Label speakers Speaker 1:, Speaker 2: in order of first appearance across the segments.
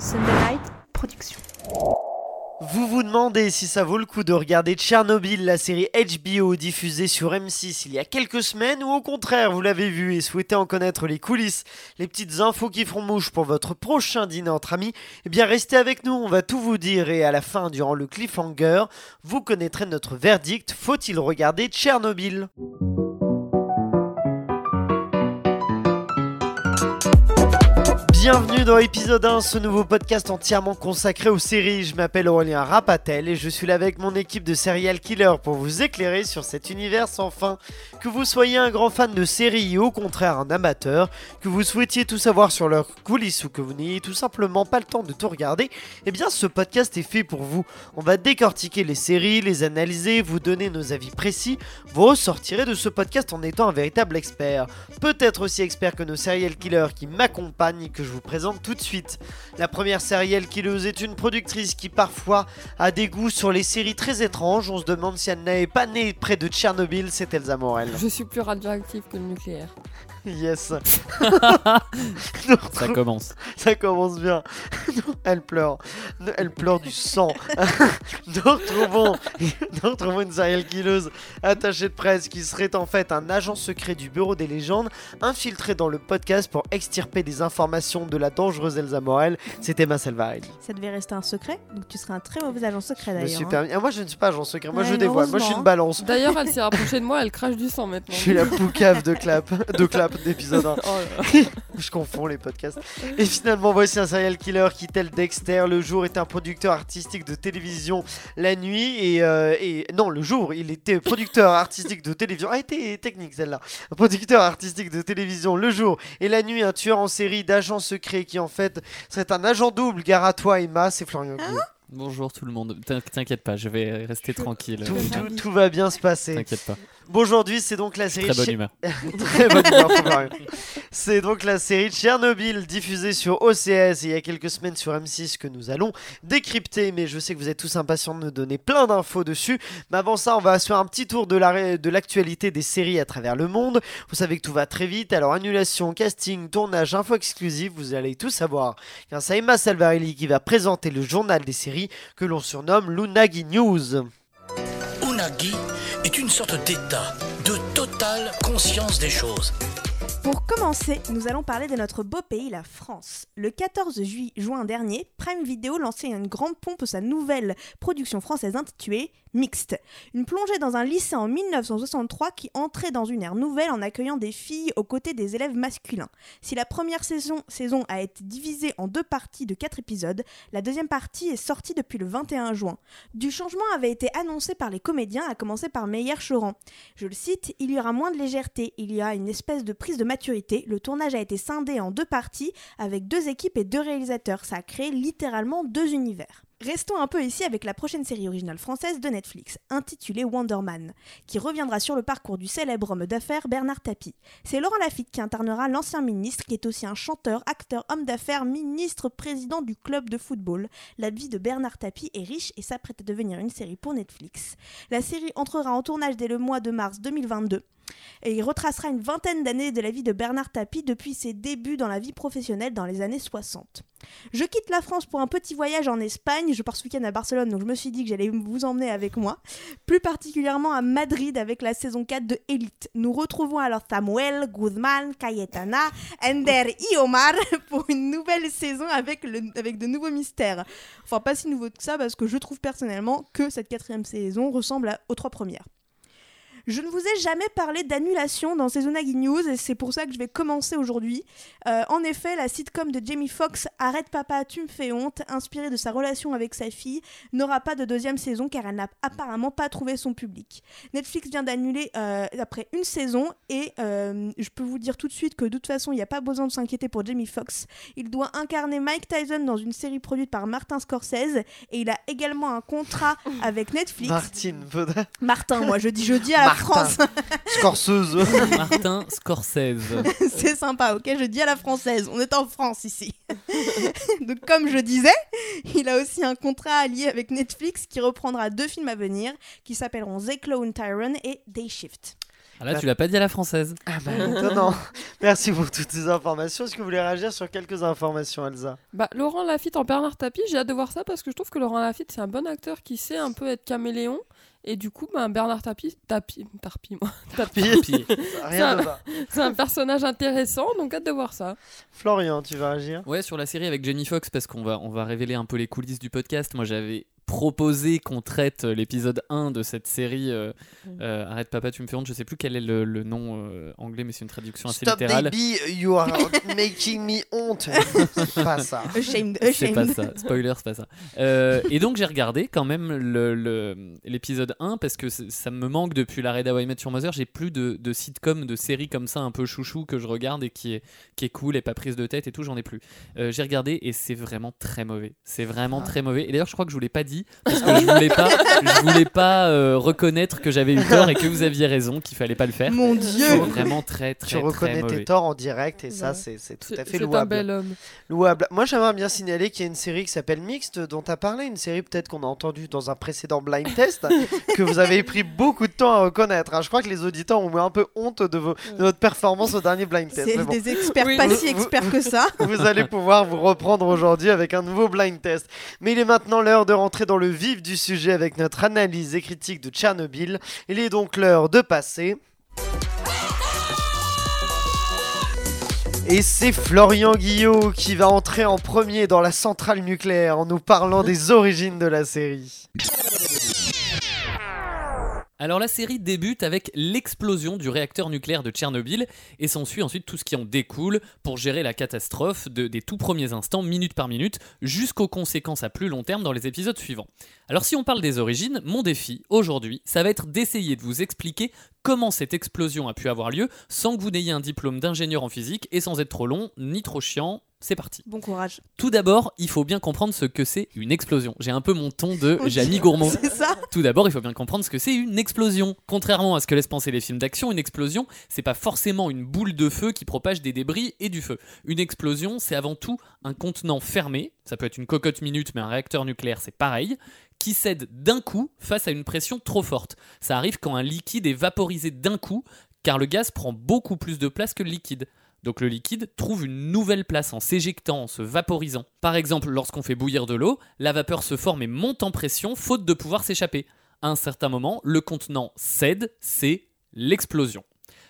Speaker 1: Sunday Night Production.
Speaker 2: Vous vous demandez si ça vaut le coup de regarder Tchernobyl, la série HBO diffusée sur M6 il y a quelques semaines, ou au contraire vous l'avez vu et souhaitez en connaître les coulisses, les petites infos qui font mouche pour votre prochain dîner entre amis, eh bien restez avec nous, on va tout vous dire et à la fin, durant le cliffhanger, vous connaîtrez notre verdict, faut-il regarder Tchernobyl? Bienvenue dans l'épisode 1, ce nouveau podcast entièrement consacré aux séries. Je m'appelle Aurélien Rapatel et je suis là avec mon équipe de serial killers pour vous éclairer sur cet univers sans fin. Que vous soyez un grand fan de séries ou au contraire un amateur, que vous souhaitiez tout savoir sur leurs coulisses ou que vous n'ayez tout simplement pas le temps de tout regarder, eh bien ce podcast est fait pour vous. On va décortiquer les séries, les analyser, vous donner nos avis précis. Vous ressortirez de ce podcast en étant un véritable expert. Peut-être aussi expert que nos serial killers qui m'accompagnent et que je vous présente tout de suite. La première serial killeuse est une productrice qui parfois a des goûts sur les séries très étranges. On se demande si elle n'avait pas né près de Tchernobyl, c'est Elsa Morel.
Speaker 3: Je suis plus radioactif que le nucléaire.
Speaker 2: Yes.
Speaker 4: Ça commence.
Speaker 2: Ça commence bien. Elle pleure. Elle pleure du sang. Nous retrouvons, nous retrouvons une serial killeuse attachée de presse qui serait en fait un agent secret du Bureau des légendes infiltré dans le podcast pour extirper des informations de la dangereuse Elsa Morel. C'était Emma Salvarelli.
Speaker 1: Ça devait rester un secret, donc tu serais un très mauvais agent secret d'ailleurs. hein.
Speaker 2: permis- Ah, moi je ne suis pas agent secret, moi
Speaker 1: Ouais,
Speaker 2: je dévoile, moi je suis une balance.
Speaker 3: D'ailleurs, elle s'est rapprochée de moi, elle crache du sang maintenant.
Speaker 2: Je suis la poucave de clap, de clap d'épisode 1.
Speaker 3: Oh là là.
Speaker 2: Je confonds les podcasts. Et finalement, voici un serial killer qui, tel Dexter, le jour était un producteur artistique de télévision, la nuit et, euh, et- non, le jour, il était producteur artistique de télévision. Ah, était technique celle-là. Un producteur artistique de télévision le jour et la nuit, un tueur en série d'agents secrets qui en fait serait un agent double. Gare à toi, Emma, c'est Florian Guillaume.
Speaker 4: Bonjour tout le monde. T'in- T'inquiète pas, je vais rester tranquille.
Speaker 2: Tout- tout va bien se passer.
Speaker 4: T'inquiète pas.
Speaker 2: Bon, aujourd'hui, c'est donc la série.
Speaker 4: Très bonne humeur.
Speaker 2: Très bonne humeur. C'est donc la série Tchernobyl diffusée sur OCS et il y a quelques semaines sur M6 que nous allons décrypter. Mais je sais que vous êtes tous impatients de nous donner plein d'infos dessus. Mais avant ça, on va se faire un petit tour de la- de l'actualité des séries à travers le monde. Vous savez que tout va très vite. Alors, annulation, casting, tournage, info exclusive, vous allez tout savoir. Grâce à Emma Salvarelli qui va présenter le journal des séries que l'on surnomme Lunagi News.
Speaker 5: Est une sorte d'état de totale conscience des choses.
Speaker 1: Pour commencer, nous allons parler de notre beau pays, la France. Le 14 jui- juin dernier, Prime Video lançait une grande pompe sa nouvelle production française intitulée Mixte. Une plongée dans un lycée en 1963 qui entrait dans une ère nouvelle en accueillant des filles aux côtés des élèves masculins. Si la première saison, saison a été divisée en deux parties de quatre épisodes, la deuxième partie est sortie depuis le 21 juin. Du changement avait été annoncé par les comédiens, à commencer par Meyer Choran. Je le cite, il y aura moins de légèreté, il y a une espèce de prise de maturité. Le tournage a été scindé en deux parties avec deux équipes et deux réalisateurs. Ça a créé littéralement deux univers. Restons un peu ici avec la prochaine série originale française de Netflix, intitulée Wonder Man, qui reviendra sur le parcours du célèbre homme d'affaires Bernard Tapie. C'est Laurent Lafitte qui incarnera l'ancien ministre, qui est aussi un chanteur, acteur, homme d'affaires, ministre, président du club de football. La vie de Bernard Tapie est riche et s'apprête à devenir une série pour Netflix. La série entrera en tournage dès le mois de mars 2022 et il retracera une vingtaine d'années de la vie de Bernard Tapie depuis ses débuts dans la vie professionnelle dans les années 60. Je quitte la France pour un petit voyage en Espagne. Je pars ce week-end à Barcelone, donc je me suis dit que j'allais vous emmener avec moi. Plus particulièrement à Madrid avec la saison 4 de Elite. Nous retrouvons alors Samuel, Guzman, Cayetana, Ender et Omar pour une nouvelle saison avec, avec de nouveaux mystères. Enfin, pas si nouveau que ça parce que je trouve personnellement que cette quatrième saison ressemble aux trois premières. Je ne vous ai jamais parlé d'annulation dans Saisonagi News et c'est pour ça que je vais commencer aujourd'hui. Euh, en effet, la sitcom de Jamie Foxx Arrête papa, tu me fais honte, inspirée de sa relation avec sa fille, n'aura pas de deuxième saison car elle n'a apparemment pas trouvé son public. Netflix vient d'annuler euh, après une saison et euh, je peux vous dire tout de suite que de toute façon, il n'y a pas besoin de s'inquiéter pour Jamie Foxx. Il doit incarner Mike Tyson dans une série produite par Martin Scorsese et il a également un contrat avec Netflix.
Speaker 2: Faudrait-
Speaker 1: Martin, moi je dis jeudi à la
Speaker 2: Martin.
Speaker 1: France.
Speaker 2: Scorseuse.
Speaker 4: Martin Scorsese.
Speaker 1: C'est sympa, ok Je dis à la française. On est en France ici. Donc, comme je disais, il a aussi un contrat lié avec Netflix qui reprendra deux films à venir qui s'appelleront The Clone Tyrant et Day Shift.
Speaker 4: Ah, là, tu l'as pas dit à la française.
Speaker 2: Ah bah étonnant. Merci pour toutes ces informations. Est-ce que vous voulez réagir sur quelques informations, Elsa?
Speaker 3: Bah, Laurent Lafitte en Bernard Tapie, j'ai hâte de voir ça parce que je trouve que Laurent Lafitte, c'est un bon acteur qui sait un peu être caméléon. Et du coup, bah, Bernard Tapie, Tapie, Tapie, moi. Tapie,
Speaker 2: Puis,
Speaker 4: Puis-
Speaker 2: rien de ça.
Speaker 3: c'est un personnage intéressant, donc hâte de voir ça.
Speaker 2: Florian, tu vas réagir?
Speaker 4: Ouais, sur la série avec Jamie Foxx, parce qu'on va, on va révéler un peu les coulisses du podcast. Moi, j'avais proposé qu'on traite euh, l'épisode 1 de cette série. euh, euh, Arrête papa, tu me fais honte. Je sais plus quel est le, le nom euh, anglais, mais c'est une traduction assez
Speaker 2: Stop
Speaker 4: littérale.
Speaker 2: baby, you are making me honte. C'est pas ça.
Speaker 1: Ashamed,
Speaker 4: C'est pas ça, spoiler, c'est pas ça. Euh, et donc j'ai regardé quand même le- le- l'épisode 1 parce que ça me manque depuis l'arrêt d'Hawaii Met sur Mother. J'ai plus de, de sitcom, de séries comme ça un peu chouchou que je regarde et qui est, qui est cool et pas prise de tête et tout, j'en ai plus. Euh, j'ai regardé et c'est vraiment très mauvais. C'est vraiment très mauvais. Et d'ailleurs, je crois que je vous l'ai pas dit parce que je voulais pas, je voulais pas euh, reconnaître que j'avais eu tort et que vous aviez raison, qu'il fallait pas le faire.
Speaker 1: Mon
Speaker 4: C'est
Speaker 1: dieu
Speaker 4: vraiment très très
Speaker 2: Tu
Speaker 4: très
Speaker 2: reconnais
Speaker 4: mauvais.
Speaker 2: tes torts en direct et ça,
Speaker 3: Ouais.
Speaker 2: c'est c'est tout
Speaker 3: C'est
Speaker 2: à fait
Speaker 3: c'est un
Speaker 2: louable.
Speaker 3: bel homme.
Speaker 2: louable. Moi, j'aimerais bien signaler qu'il y a une série qui s'appelle Mixte, dont tu as parlé, une série peut-être qu'on a entendue dans un précédent blind test, que vous avez pris beaucoup de temps à reconnaître. hein. Je crois que les auditeurs ont eu un peu honte de, vos- de votre performance au dernier blind test.
Speaker 1: C'est
Speaker 2: mais bon.
Speaker 1: des experts
Speaker 3: Oui.
Speaker 1: pas
Speaker 2: Vous-
Speaker 1: si experts que ça.
Speaker 2: Vous allez pouvoir vous reprendre aujourd'hui avec un nouveau blind test. Mais il est maintenant l'heure de rentrer dans le vif du sujet avec notre analyse et critique de Tchernobyl. Il est donc l'heure de passer. Et c'est Florian Guillot qui va entrer en premier dans la centrale nucléaire en nous parlant des origines de la série.
Speaker 4: Alors la série débute avec l'explosion du réacteur nucléaire de Tchernobyl et s'ensuit ensuite tout ce qui en découle pour gérer la catastrophe de- des tout premiers instants, minute par minute, jusqu'aux conséquences à plus long terme dans les épisodes suivants. Alors si on parle des origines, mon défi aujourd'hui, ça va être d'essayer de vous expliquer comment cette explosion a pu avoir lieu sans que vous n'ayez un diplôme d'ingénieur en physique et sans être trop long ni trop chiant. C'est parti.
Speaker 1: Bon courage.
Speaker 4: Tout d'abord, il faut bien comprendre ce que c'est une explosion. J'ai un peu mon ton de Jamie Gourmand.
Speaker 1: C'est ça
Speaker 4: Tout d'abord, il faut bien comprendre ce que c'est une explosion. Contrairement à ce que laissent penser les films d'action, une explosion, c'est pas forcément une boule de feu qui propage des débris et du feu. Une explosion, c'est avant tout un contenant fermé, ça peut être une cocotte minute, mais un réacteur nucléaire, c'est pareil, qui cède d'un coup face à une pression trop forte. Ça arrive quand un liquide est vaporisé d'un coup, car le gaz prend beaucoup plus de place que le liquide. Donc le liquide trouve une nouvelle place en s'éjectant, en se vaporisant. Par exemple, lorsqu'on fait bouillir de l'eau, la vapeur se forme et monte en pression faute de pouvoir s'échapper. À un certain moment, le contenant cède, c'est l'explosion.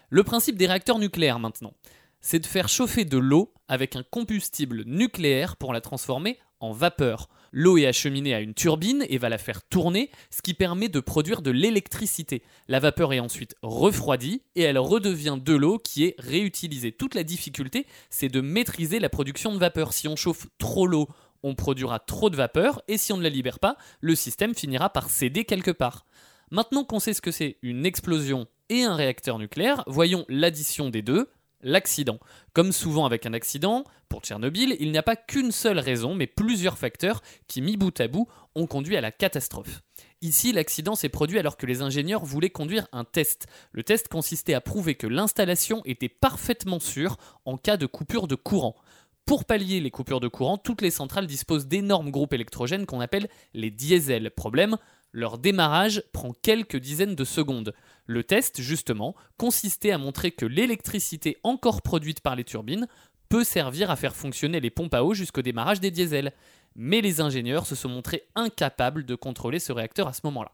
Speaker 4: Le principe des réacteurs nucléaires maintenant, c'est de faire chauffer de l'eau avec un combustible nucléaire pour la transformer en vapeur. L'eau est acheminée à une turbine et va la faire tourner, ce qui permet de produire de l'électricité. La vapeur est ensuite refroidie et elle redevient de l'eau qui est réutilisée. Toute la difficulté, c'est de maîtriser la production de vapeur. Si on chauffe trop l'eau, on produira trop de vapeur et si on ne la libère pas, le système finira par céder quelque part. Maintenant qu'on sait ce que c'est une explosion et un réacteur nucléaire, voyons l'addition des deux, l'accident. Comme souvent avec un accident, pour Tchernobyl, il n'y a pas qu'une seule raison, mais plusieurs facteurs qui, mis bout à bout, ont conduit à la catastrophe. Ici, l'accident s'est produit alors que les ingénieurs voulaient conduire un test. Le test consistait à prouver que l'installation était parfaitement sûre en cas de coupure de courant. Pour pallier les coupures de courant, toutes les centrales disposent d'énormes groupes électrogènes qu'on appelle les diesels. Problème, leur démarrage prend quelques dizaines de secondes. Le test, justement, consistait à montrer que l'électricité encore produite par les turbines peut servir à faire fonctionner les pompes à eau jusqu'au démarrage des diesels. Mais les ingénieurs se sont montrés incapables de contrôler ce réacteur à ce moment-là.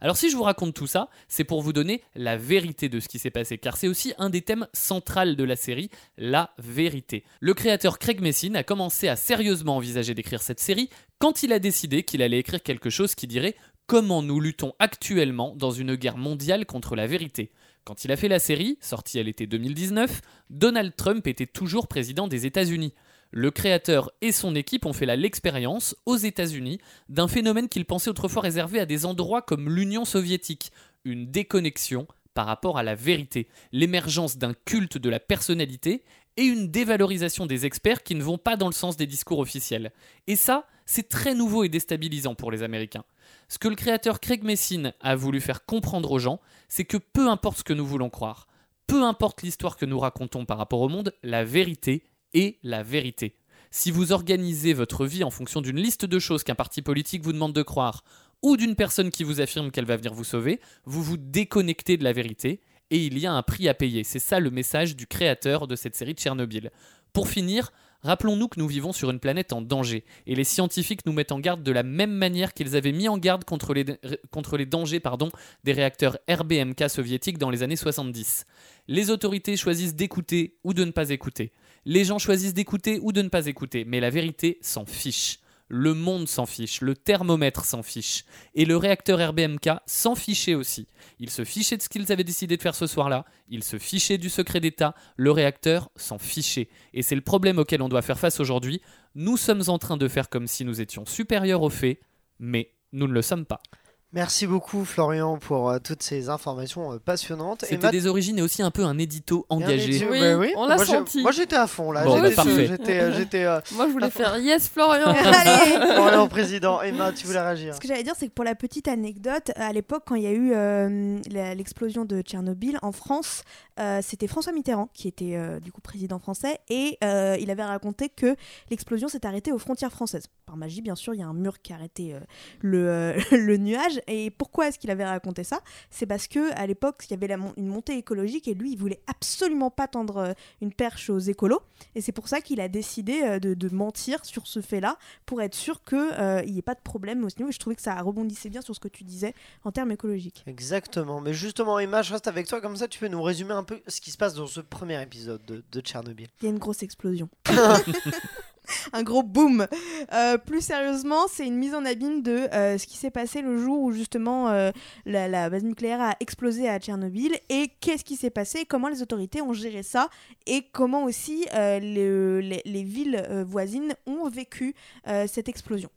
Speaker 4: Alors si je vous raconte tout ça, c'est pour vous donner la vérité de ce qui s'est passé, car c'est aussi un des thèmes centraux de la série, la vérité. Le créateur Craig Messin a commencé à sérieusement envisager d'écrire cette série quand il a décidé qu'il allait écrire quelque chose qui dirait comment nous luttons actuellement dans une guerre mondiale contre la vérité? Quand il a fait la série, sortie à l'été 2019, Donald Trump était toujours président des États-Unis. Le créateur et son équipe ont fait l'expérience, aux États-Unis, d'un phénomène qu'ils pensaient autrefois réservé à des endroits comme l'Union soviétique, une déconnexion par rapport à la vérité, l'émergence d'un culte de la personnalité et une dévalorisation des experts qui ne vont pas dans le sens des discours officiels. Et ça, c'est très nouveau et déstabilisant pour les Américains. Ce que le créateur Craig Messin a voulu faire comprendre aux gens, c'est que peu importe ce que nous voulons croire, peu importe l'histoire que nous racontons par rapport au monde, la vérité est la vérité. Si vous organisez votre vie en fonction d'une liste de choses qu'un parti politique vous demande de croire, ou d'une personne qui vous affirme qu'elle va venir vous sauver, vous vous déconnectez de la vérité, et il y a un prix à payer. C'est ça le message du créateur de cette série de Tchernobyl. Pour finir, Rappelons-nous que nous vivons sur une planète en danger, et les scientifiques nous mettent en garde de la même manière qu'ils avaient mis en garde contre les, dangers des réacteurs RBMK soviétiques dans les années 70. Les autorités choisissent d'écouter ou de ne pas écouter. Les gens choisissent d'écouter ou de ne pas écouter, mais la vérité s'en fiche. Le monde s'en fiche, le thermomètre s'en fiche, et le réacteur RBMK s'en fichait aussi. Ils se fichaient de ce qu'ils avaient décidé de faire ce soir-là, ils se fichaient du secret d'État, le réacteur s'en fichait. Et c'est le problème auquel on doit faire face aujourd'hui. Nous sommes en train de faire comme si nous étions supérieurs aux faits, mais nous ne le sommes pas.
Speaker 2: Merci beaucoup Florian pour euh, toutes ces informations euh, passionnantes.
Speaker 4: C'était des origines et aussi un peu un édito engagé.
Speaker 3: Oui, bah on l'a senti.
Speaker 2: Moi j'étais à fond là.
Speaker 4: Bon, bah,
Speaker 2: j'étais,
Speaker 3: euh, Moi je voulais faire yes Florian.
Speaker 2: Allez Florian président. Emma, tu voulais réagir
Speaker 1: Ce que j'allais dire c'est que pour la petite anecdote, à l'époque quand il y a eu l'explosion de Tchernobyl en France, c'était François Mitterrand qui était du coup président français et il avait raconté que l'explosion s'est arrêtée aux frontières françaises. Par magie bien sûr, il y a un mur qui a arrêté le, le nuage et pourquoi est-ce qu'il avait raconté ça? C'est parce que à l'époque, il y avait une montée écologique et lui, il voulait absolument pas tendre euh, une perche aux écolos. Et c'est pour ça qu'il a décidé euh, de, mentir sur ce fait-là pour être sûr qu'il euh, n'y ait pas de problème au niveau. Je trouvais que ça rebondissait bien sur ce que tu disais en termes écologiques.
Speaker 2: Exactement. Mais justement, Emma, je reste avec toi comme ça. Tu peux nous résumer un peu ce qui se passe dans ce premier épisode de, de Tchernobyl.
Speaker 1: Il y a une grosse explosion. un gros boom. Euh, plus sérieusement, c'est une mise en abîme de euh, ce qui s'est passé le jour où justement euh, la, base nucléaire a explosé à Tchernobyl. Et qu'est-ce qui s'est passé, comment les autorités ont géré ça? Et comment aussi les, les, villes voisines ont vécu cette explosion?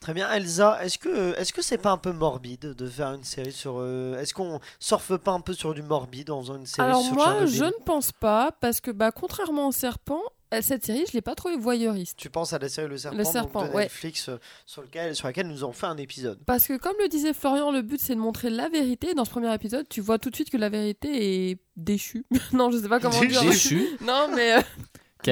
Speaker 2: Très bien, Elsa, est-ce que est-ce que c'est pas un peu morbide de faire une série sur est-ce qu'on surfe pas un peu sur du morbide en faisant une série
Speaker 3: Alors
Speaker 2: sur
Speaker 3: moi, je ne pense pas parce que bah contrairement au serpent, cette série, je l'ai pas trouvée voyeuriste.
Speaker 2: Tu penses à la série Le Serpent, de Netflix euh, sur, lequel, sur laquelle nous avons fait un épisode.
Speaker 3: Parce que comme le disait Florian, le but c'est de montrer la vérité. Dans ce premier épisode, tu vois tout de suite que la vérité est déchue. non, je sais pas comment dire.
Speaker 4: Déchue
Speaker 3: Non, mais... Euh,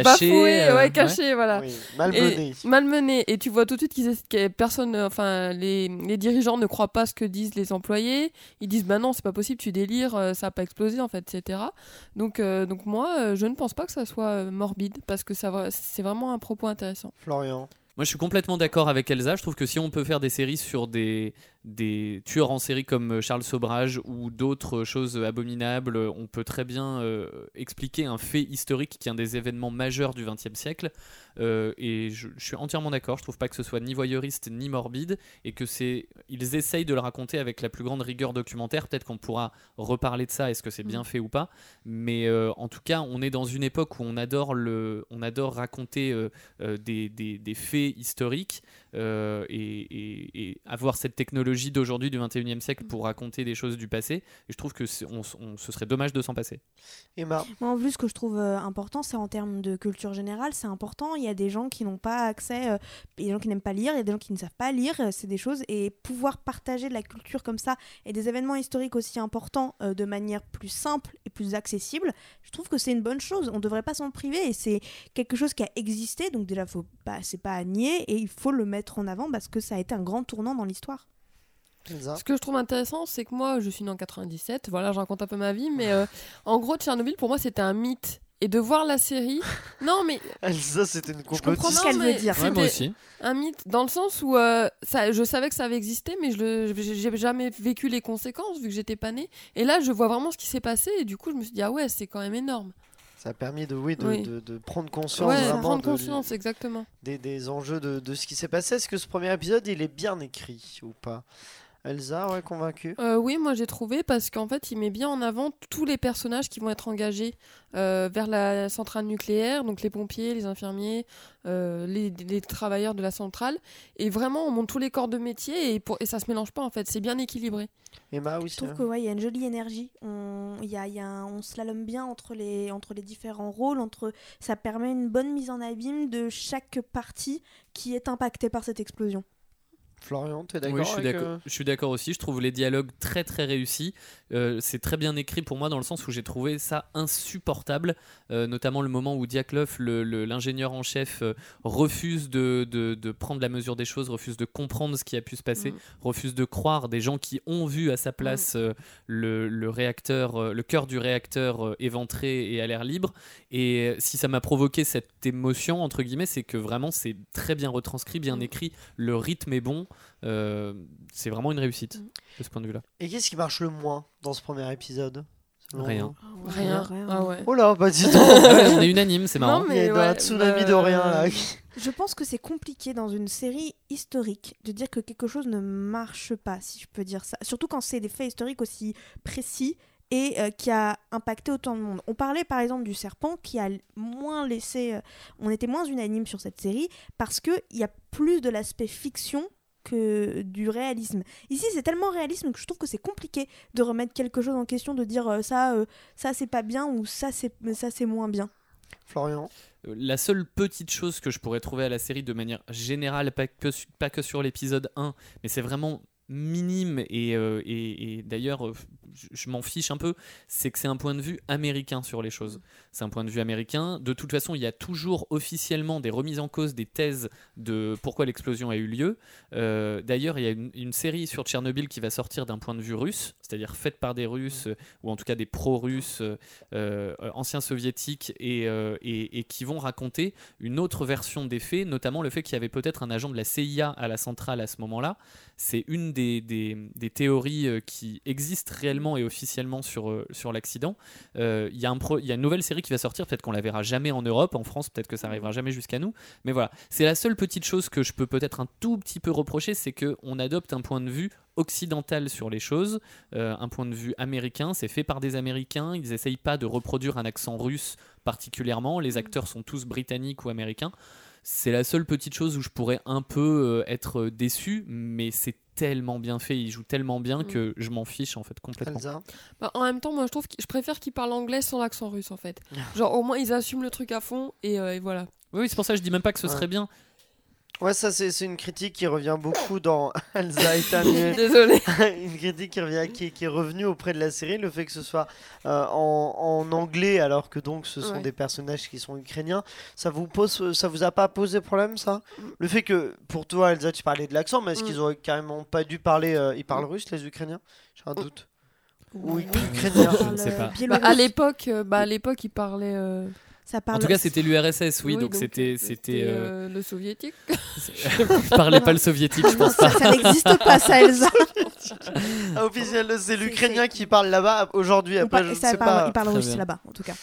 Speaker 4: caché
Speaker 3: euh, ouais, caché voilà.
Speaker 2: Malmené
Speaker 3: et, malmené. et tu vois tout de suite qu'ils que personne enfin les, les, dirigeants ne croient pas ce que disent les employés. Ils disent bah non c'est pas possible tu délires euh, ça a pas explosé en fait etc donc euh, donc moi je ne pense pas que ça soit morbide parce que ça c'est vraiment un propos intéressant.
Speaker 2: Florian.
Speaker 4: Moi, je suis complètement d'accord avec Elsa. Je trouve que si on peut faire des séries sur des, des tueurs en série comme euh, Charles Sobrage ou d'autres choses abominables, on peut très bien euh, expliquer un fait historique qui est un des événements majeurs du XXe siècle. Euh, et je, suis entièrement d'accord. Je trouve pas que ce soit ni voyeuriste ni morbide et que c'est ils essayent de le raconter avec la plus grande rigueur documentaire. Peut-être qu'on pourra reparler de ça. Est-ce que c'est bien mm. fait ou pas Mais en tout cas, on est dans une époque où on adore le, on adore raconter des, des, des, faits historiques. Euh, et, avoir cette technologie d'aujourd'hui du 21e siècle pour raconter des choses du passé. Et je trouve que ce serait dommage de s'en passer.
Speaker 2: Emma
Speaker 1: Moi, en plus, ce que je trouve euh, important, c'est en termes de culture générale, c'est important. Il y a des gens qui n'ont pas accès, euh, il y a des gens qui n'aiment pas lire, il y a des gens qui ne savent pas lire, c'est des choses. Et pouvoir partager de la culture comme ça et des événements historiques aussi importants de manière plus simple et plus accessible, je trouve que c'est une bonne chose. On ne devrait pas s'en priver et c'est quelque chose qui a existé, donc déjà, faut pas, c'est pas à nier et il faut le mettre en avant parce que ça a été un grand tournant dans l'histoire.
Speaker 3: Ce que je trouve intéressant, c'est que moi, je suis né en 97, voilà, je raconte un peu ma vie, mais euh, en gros, Tchernobyl, pour moi, c'était un mythe. Et de voir la série. Non, mais.
Speaker 2: Ça, c'était une
Speaker 1: Je comprends ce qu'elle veut dire.
Speaker 4: moi aussi.
Speaker 3: Un mythe, dans le sens où euh, ça, je savais que ça avait existé, mais je n'ai jamais vécu les conséquences, vu que j'étais pas née. Et là, je vois vraiment ce qui s'est passé, et du coup, je me suis dit, ah ouais, c'est quand même énorme.
Speaker 2: Ça a permis de, oui, de, de, prendre conscience
Speaker 3: vraiment prendre conscience, exactement.
Speaker 2: Des, des, enjeux de, de ce qui s'est passé. Est-ce que ce premier épisode, il est bien écrit ou pas? Elsa, ouais, convaincue
Speaker 3: euh, Oui, moi j'ai trouvé parce qu'en fait, il met bien en avant tous les personnages qui vont être engagés euh, vers la centrale nucléaire, donc les pompiers, les infirmiers, euh, les, les, travailleurs de la centrale. Et vraiment, on monte tous les corps de métier et, pour, et ça se mélange pas en fait, c'est bien équilibré.
Speaker 2: Emma, oui,
Speaker 1: Je trouve qu'il ouais, y a une jolie énergie. On, y a, y a on slalome bien entre les, entre les différents rôles. Entre, ça permet une bonne mise en abîme de chaque partie qui est impactée par cette explosion.
Speaker 2: Florian, tu es d'accord
Speaker 4: Oui, je suis
Speaker 2: avec,
Speaker 4: d'accord.
Speaker 2: euh,
Speaker 4: Je suis d'accord aussi. Je trouve les dialogues très très réussis. Euh, c'est très bien écrit pour moi dans le sens où j'ai trouvé ça insupportable, Euh, notamment le moment où Diaklof, le- le- l'ingénieur en chef, refuse de, de- de prendre la mesure des choses, refuse de comprendre ce qui a pu se passer,
Speaker 3: Mm.
Speaker 4: refuse de croire des gens qui ont vu à sa place euh, le, le réacteur, le cœur du réacteur éventré et à l'air libre. Et si ça m'a provoqué cette émotion entre guillemets, c'est que vraiment c'est très bien retranscrit, bien
Speaker 3: Mm.
Speaker 4: écrit, le rythme est bon. Euh, c'est vraiment une réussite
Speaker 3: Mm.
Speaker 4: de ce point de vue-là.
Speaker 2: Et qu'est-ce qui marche le moins dans ce premier épisode selon
Speaker 4: Rien.
Speaker 2: vous
Speaker 3: Rien. Ah ouais.
Speaker 2: Oh là, bah dis donc
Speaker 4: Ah on est unanime, c'est marrant.
Speaker 3: Non,
Speaker 2: Il y a
Speaker 3: mais
Speaker 2: un tsunami
Speaker 3: bah,
Speaker 2: de rien là.
Speaker 1: Je pense que c'est compliqué dans une série historique de dire que quelque chose ne marche pas, si je peux dire ça. Surtout quand c'est des faits historiques aussi précis et euh, qui a impacté autant de monde. On parlait par exemple du serpent qui a moins laissé... euh, on était moins unanime sur cette série parce qu'il y a plus de l'aspect fiction que du réalisme. Ici, c'est tellement réalisme que je trouve que c'est compliqué de remettre quelque chose en question, de dire euh, ça, euh, ça c'est pas bien ou ça c'est ça c'est moins bien.
Speaker 2: Florian.
Speaker 4: Euh, La seule petite chose que je pourrais trouver à la série de manière générale, pas que, su- pas que sur l'épisode 1, mais c'est vraiment minime et, euh, et- et d'ailleurs je, m'en fiche un peu, c'est que c'est un point de vue américain sur les choses. C'est un point de vue américain. De toute façon, il y a toujours officiellement des remises en cause des thèses de pourquoi l'explosion a eu lieu. Euh, d'ailleurs, il y a une, une série sur Tchernobyl qui va sortir d'un point de vue russe, c'est-à-dire faite par des Russes, euh, ou en tout cas des pro-russes, euh, anciens soviétiques, et, et- et qui vont raconter une autre version des faits, notamment le fait qu'il y avait peut-être un agent de la CIA à la centrale à ce moment-là. C'est une des, des- des théories qui existent réellement et officiellement sur, euh, sur l'accident. Euh, Il y, y a une nouvelle série qui va sortir, peut-être qu'on la verra jamais en Europe, en France, peut-être que ça arrivera jamais jusqu'à nous. Mais voilà, c'est la seule petite chose que je peux peut-être un tout petit peu reprocher, c'est qu'on adopte un point de vue occidental sur les choses, euh, un point de vue américain, c'est fait par des Américains, ils n'essayent pas de reproduire un accent russe particulièrement, les acteurs sont tous britanniques ou américains. C'est la seule petite chose où je pourrais un peu euh, être déçu, mais c'est tellement bien fait, il joue tellement bien
Speaker 3: Mm.
Speaker 4: que je m'en fiche en fait complètement.
Speaker 3: Bah, en même temps, moi je trouve que je préfère qu'ils parlent anglais sans l'accent russe en fait. Genre au moins ils assument le truc à fond et, euh, et voilà.
Speaker 4: Oui, oui, c'est pour ça que je dis même pas que ce
Speaker 2: Ouais.
Speaker 4: serait bien.
Speaker 2: Ouais, ça c'est une critique qui revient beaucoup dans annulée.
Speaker 3: Désolé.
Speaker 2: une critique qui, revient, qui, qui est revenue auprès de la série, le fait que ce soit euh, en, en anglais alors que donc ce sont
Speaker 3: Ouais.
Speaker 2: des personnages qui sont ukrainiens, ça vous pose, ça vous a pas posé problème ça? Le fait que pour toi Elsa tu parlais de l'accent, mais est-ce
Speaker 3: Mm.
Speaker 2: qu'ils auraient carrément pas dû parler, euh, ils parlent russe les Ukrainiens? J'ai un
Speaker 3: Mm.
Speaker 2: doute. Oui, ukrainien.
Speaker 4: Je ne sais
Speaker 1: euh,
Speaker 4: pas.
Speaker 3: Bah, à l'époque, euh, bah, à l'époque ils parlaient. euh,
Speaker 1: Ça parle
Speaker 4: En tout cas, c'était l'URSS, oui,
Speaker 3: oui,
Speaker 4: donc c'était c'était. euh,
Speaker 3: euh, le soviétique.
Speaker 4: je parlais pas le soviétique, je pense
Speaker 1: ça,
Speaker 4: pas.
Speaker 1: ça n'existe pas, ça, Elsa.
Speaker 2: Ah, officiel, c'est l'ukrainien qui parle là-bas aujourd'hui. Après, je
Speaker 1: ça
Speaker 2: sais
Speaker 1: parle-
Speaker 2: pas.
Speaker 1: Il parle russe là-bas, en tout cas.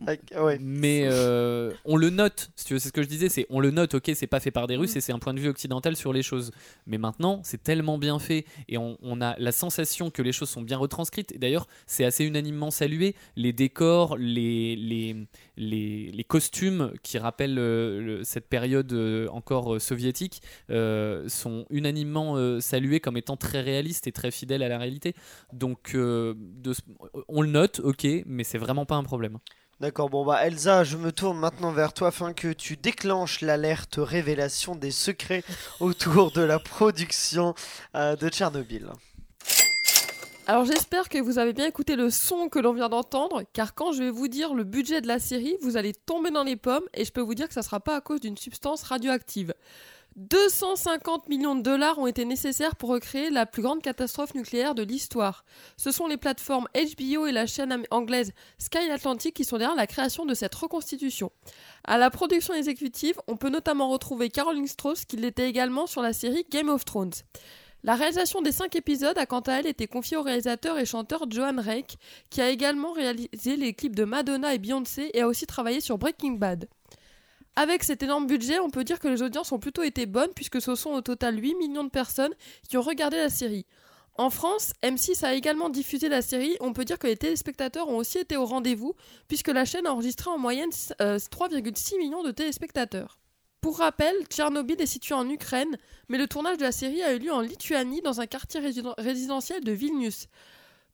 Speaker 2: Ouais.
Speaker 4: Mais euh, on le note, si tu veux, c'est ce que je disais, c'est on le note, ok, c'est pas fait par des Russes et c'est un point de vue occidental sur les choses. Mais maintenant, c'est tellement bien fait et on, on a la sensation que les choses sont bien retranscrites. Et d'ailleurs, c'est assez unanimement salué. Les décors, les, les, les, les costumes qui rappellent euh, le- cette période euh, encore soviétique sont unanimement salués comme étant très réalistes et très fidèles à la réalité. Donc, de on le note, ok, mais c'est vraiment pas un problème.
Speaker 2: D'accord, bon bah Elsa, je me tourne maintenant vers toi afin que tu déclenches l'alerte révélation des secrets autour de la production euh, de Tchernobyl.
Speaker 3: Alors j'espère que vous avez bien écouté le son que l'on vient d'entendre, car quand je vais vous dire le budget de la série, vous allez tomber dans les pommes et je peux vous dire que ça sera pas à cause d'une substance radioactive. 250 millions de dollars ont été nécessaires pour recréer la plus grande catastrophe nucléaire de l'histoire. Ce sont les plateformes HBO et la chaîne anglaise Sky Atlantic qui sont derrière la création de cette reconstitution. À la production exécutive, on peut notamment retrouver Caroline Strauss qui l'était également sur la série Game of Thrones. La réalisation des cinq épisodes a quant à elle été confiée au réalisateur et chanteur Johan Rake, qui a également réalisé les clips de Madonna et Beyoncé et a aussi travaillé sur Breaking Bad. Avec cet énorme budget, on peut dire que les audiences ont plutôt été bonnes puisque ce sont au total 8 millions de personnes qui ont regardé la série. En France, M6 a également diffusé la série, on peut dire que les téléspectateurs ont aussi été au rendez-vous puisque la chaîne a enregistré en moyenne euh, 3,6 millions de téléspectateurs. Pour rappel, Tchernobyl est situé en Ukraine, mais le tournage de la série a eu lieu en Lituanie dans un quartier résident- résidentiel de Vilnius.